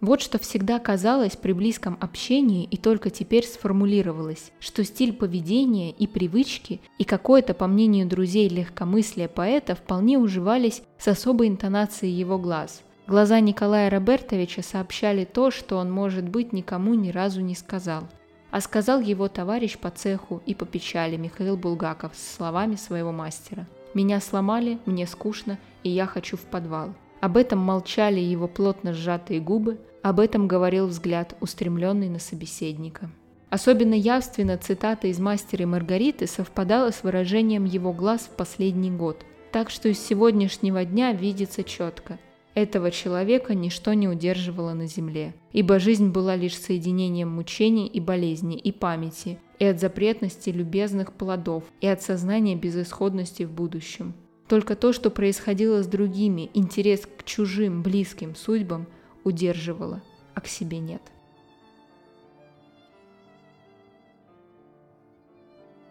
вот что всегда казалось при близком общении и только теперь сформулировалось, что стиль поведения и привычки и какое-то, по мнению друзей, легкомыслие поэта вполне уживались с особой интонацией его глаз. Глаза Николая Робертовича сообщали то, что он, может быть, никому ни разу не сказал. А сказал его товарищ по цеху и по печали Михаил Булгаков с словами своего мастера. «Меня сломали, мне скучно, и я хочу в подвал». Об этом молчали его плотно сжатые губы, об этом говорил взгляд, устремленный на собеседника. Особенно явственно цитата из «Мастера и Маргариты» совпадала с выражением его глаз в последний год, так что из сегодняшнего дня видится четко. Этого человека ничто не удерживало на земле, ибо жизнь была лишь соединением мучений и болезней, и памяти, и от запретности любезных плодов, и от сознания безысходности в будущем. Только то, что происходило с другими, интерес к чужим, близким судьбам – удерживала, а к себе нет.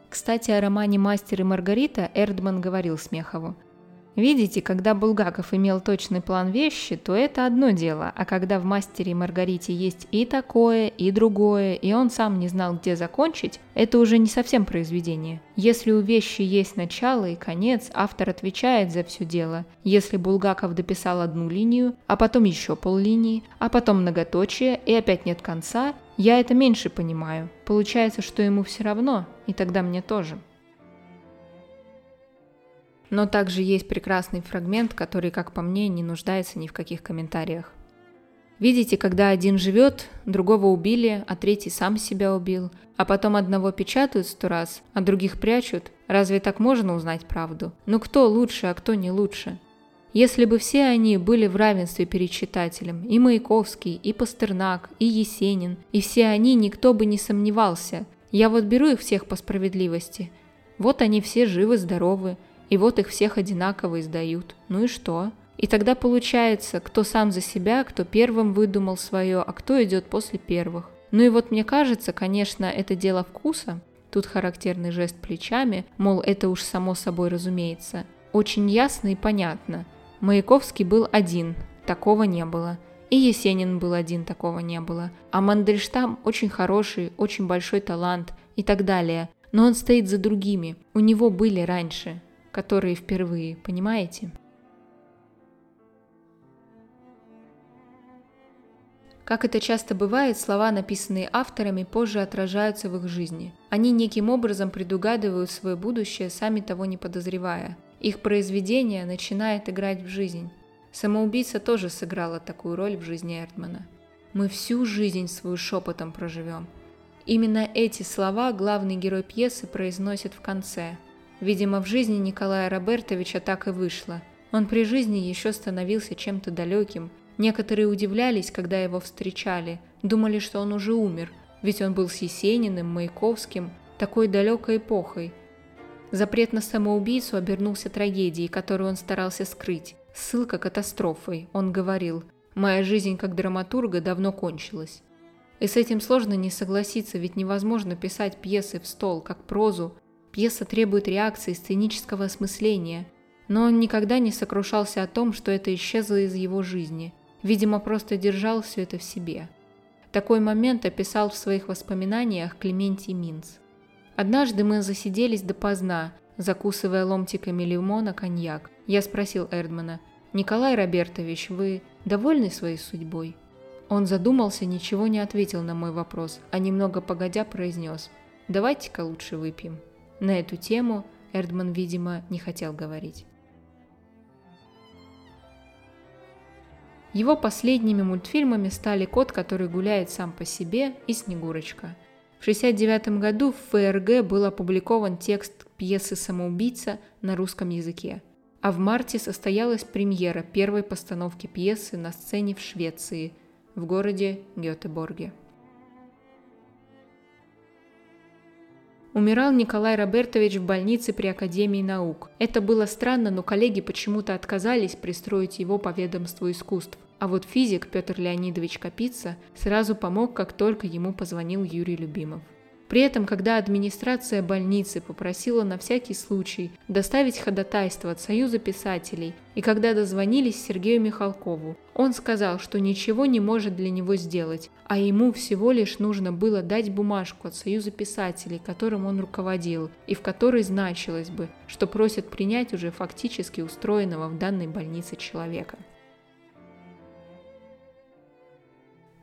Кстати, о романе «Мастер и Маргарита» Эрдман говорил Смехову. Видите, когда Булгаков имел точный план вещи, то это одно дело, а когда в «Мастере Маргарите» есть и такое, и другое, и он сам не знал, где закончить, это уже не совсем произведение. Если у вещи есть начало и конец, автор отвечает за все дело. Если Булгаков дописал одну линию, а потом еще поллинии, а потом многоточие, и опять нет конца, я это меньше понимаю. Получается, что ему все равно, и тогда мне тоже. Но также есть прекрасный фрагмент, который, как по мне, не нуждается ни в каких комментариях. Видите, когда один живет, другого убили, а третий сам себя убил, а потом одного печатают сто раз, а других прячут, разве так можно узнать правду? Ну кто лучше, а кто не лучше? Если бы все они были в равенстве перед читателем, и Маяковский, и Пастернак, и Есенин, и все они, никто бы не сомневался. Я вот беру их всех по справедливости. Вот они все живы-здоровы, и вот их всех одинаково издают. Ну и что? И тогда получается, кто сам за себя, кто первым выдумал свое, а кто идет после первых. Ну и вот мне кажется, конечно, это дело вкуса. Тут характерный жест плечами, мол, это уж само собой разумеется. Очень ясно и понятно. Маяковский был один, такого не было. И Есенин был один, такого не было. А Мандельштам очень хороший, очень большой талант и так далее. Но он стоит за другими. У него были раньше которые впервые, понимаете? Как это часто бывает, слова, написанные авторами, позже отражаются в их жизни. Они неким образом предугадывают свое будущее, сами того не подозревая. Их произведение начинает играть в жизнь. Самоубийца тоже сыграла такую роль в жизни Эрдмана. Мы всю жизнь свою шепотом проживем. Именно эти слова главный герой пьесы произносит в конце – Видимо, в жизни Николая Робертовича так и вышло. Он при жизни еще становился чем-то далеким. Некоторые удивлялись, когда его встречали, думали, что он уже умер, ведь он был с Есениным, Маяковским, такой далекой эпохой. Запрет на самоубийцу обернулся трагедией, которую он старался скрыть. Ссылка катастрофой, он говорил. «Моя жизнь как драматурга давно кончилась». И с этим сложно не согласиться, ведь невозможно писать пьесы в стол, как прозу, Пьеса требует реакции, сценического осмысления, но он никогда не сокрушался о том, что это исчезло из его жизни. Видимо, просто держал все это в себе. Такой момент описал в своих воспоминаниях Клементий Минц. «Однажды мы засиделись допоздна, закусывая ломтиками лимона коньяк. Я спросил Эрдмана, «Николай Робертович, вы довольны своей судьбой?» Он задумался, ничего не ответил на мой вопрос, а немного погодя произнес, «Давайте-ка лучше выпьем». На эту тему Эрдман, видимо, не хотел говорить. Его последними мультфильмами стали «Кот, который гуляет сам по себе» и «Снегурочка». В 1969 году в ФРГ был опубликован текст пьесы «Самоубийца» на русском языке, а в марте состоялась премьера первой постановки пьесы на сцене в Швеции, в городе Гетеборге. Умирал Николай Робертович в больнице при Академии наук. Это было странно, но коллеги почему-то отказались пристроить его по ведомству искусств. А вот физик Петр Леонидович Капица сразу помог, как только ему позвонил Юрий Любимов. При этом, когда администрация больницы попросила на всякий случай доставить ходатайство от Союза писателей, и когда дозвонились Сергею Михалкову, он сказал, что ничего не может для него сделать, а ему всего лишь нужно было дать бумажку от Союза писателей, которым он руководил, и в которой значилось бы, что просят принять уже фактически устроенного в данной больнице человека.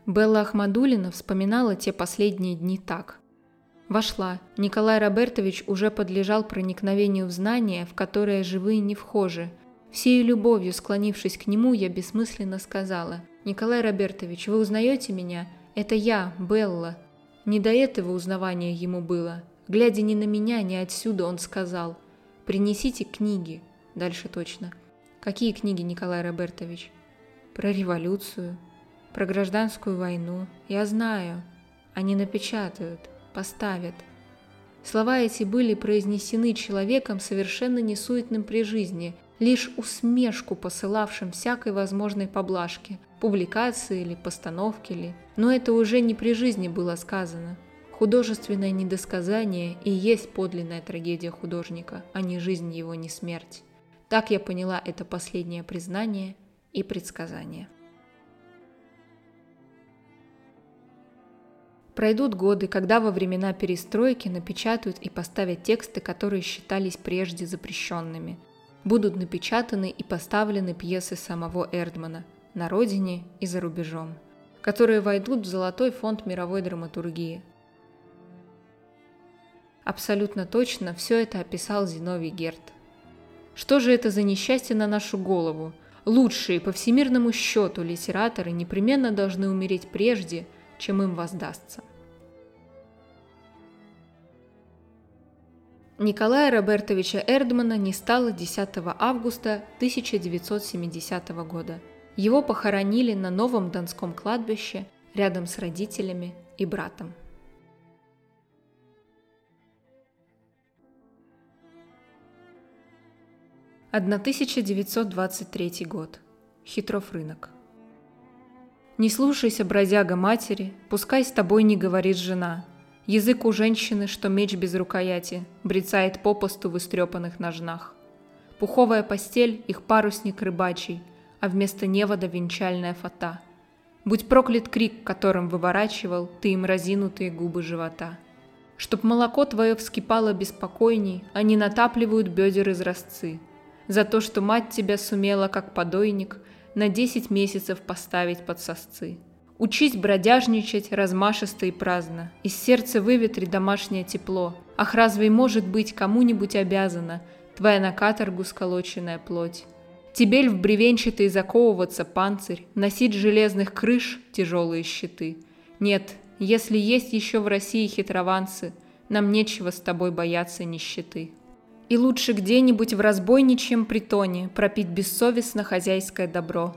Белла Ахмадулина вспоминала те последние дни так – Вошла. Николай Робертович уже подлежал проникновению в знания, в которое живые не вхожи. Всей любовью склонившись к нему, я бессмысленно сказала. «Николай Робертович, вы узнаете меня? Это я, Белла». Не до этого узнавания ему было. Глядя ни на меня, ни отсюда, он сказал. «Принесите книги». Дальше точно. «Какие книги, Николай Робертович?» «Про революцию, про гражданскую войну. Я знаю. Они напечатают» поставят. Слова эти были произнесены человеком совершенно несуетным при жизни, лишь усмешку посылавшим всякой возможной поблажки, публикации или постановки ли. Но это уже не при жизни было сказано. Художественное недосказание и есть подлинная трагедия художника, а не жизнь его, не смерть. Так я поняла это последнее признание и предсказание. Пройдут годы, когда во времена перестройки напечатают и поставят тексты, которые считались прежде запрещенными. Будут напечатаны и поставлены пьесы самого Эрдмана на родине и за рубежом, которые войдут в золотой фонд мировой драматургии. Абсолютно точно все это описал Зиновий Герт. Что же это за несчастье на нашу голову? Лучшие по всемирному счету литераторы непременно должны умереть прежде, чем им воздастся. Николая Робертовича Эрдмана не стало 10 августа 1970 года. Его похоронили на Новом Донском кладбище рядом с родителями и братом. «1923 год. Хитров рынок. Не слушайся, бродяга матери, пускай с тобой не говорит жена. Язык у женщины, что меч без рукояти, брецает попусту в истрепанных ножнах. Пуховая постель, их парусник рыбачий, а вместо невода венчальная фата. Будь проклят крик, которым выворачивал ты им разинутые губы живота. Чтоб молоко твое вскипало беспокойней, они натапливают бедер изразцы. За то, что мать тебя сумела, как подойник, на десять месяцев поставить под сосцы. Учись бродяжничать размашисто и праздно, из сердца выветри домашнее тепло. Ах, разве может быть кому-нибудь обязана твоя на каторгу сколоченная плоть? Тебе ль в бревенчатый заковываться панцирь, носить железных крыш тяжелые щиты? Нет, если есть еще в России хитрованцы, нам нечего с тобой бояться нищеты. И лучше где-нибудь в разбойничьем притоне пропить бессовестно хозяйское добро,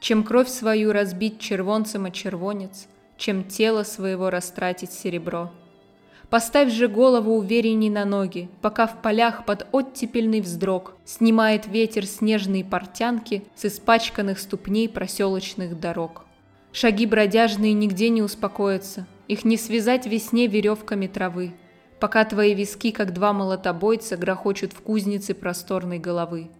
чем кровь свою разбить червонцем о червонец, чем тело своего растратить серебро. Поставь же голову уверенней на ноги, пока в полях под оттепельный вздрог снимает ветер снежные портянки с испачканных ступней проселочных дорог. Шаги бродяжные нигде не успокоятся, их не связать весне веревками травы пока твои виски, как два молотобойца, грохочут в кузнице просторной головы.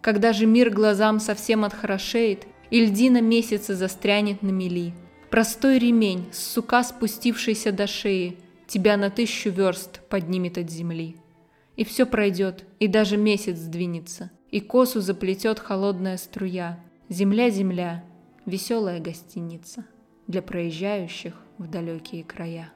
Когда же мир глазам совсем отхорошеет, и льдина месяца застрянет на мели, простой ремень, с сука спустившийся до шеи, тебя на тысячу верст поднимет от земли. И все пройдет, и даже месяц сдвинется, и косу заплетет холодная струя. Земля, земля, веселая гостиница для проезжающих в далекие края.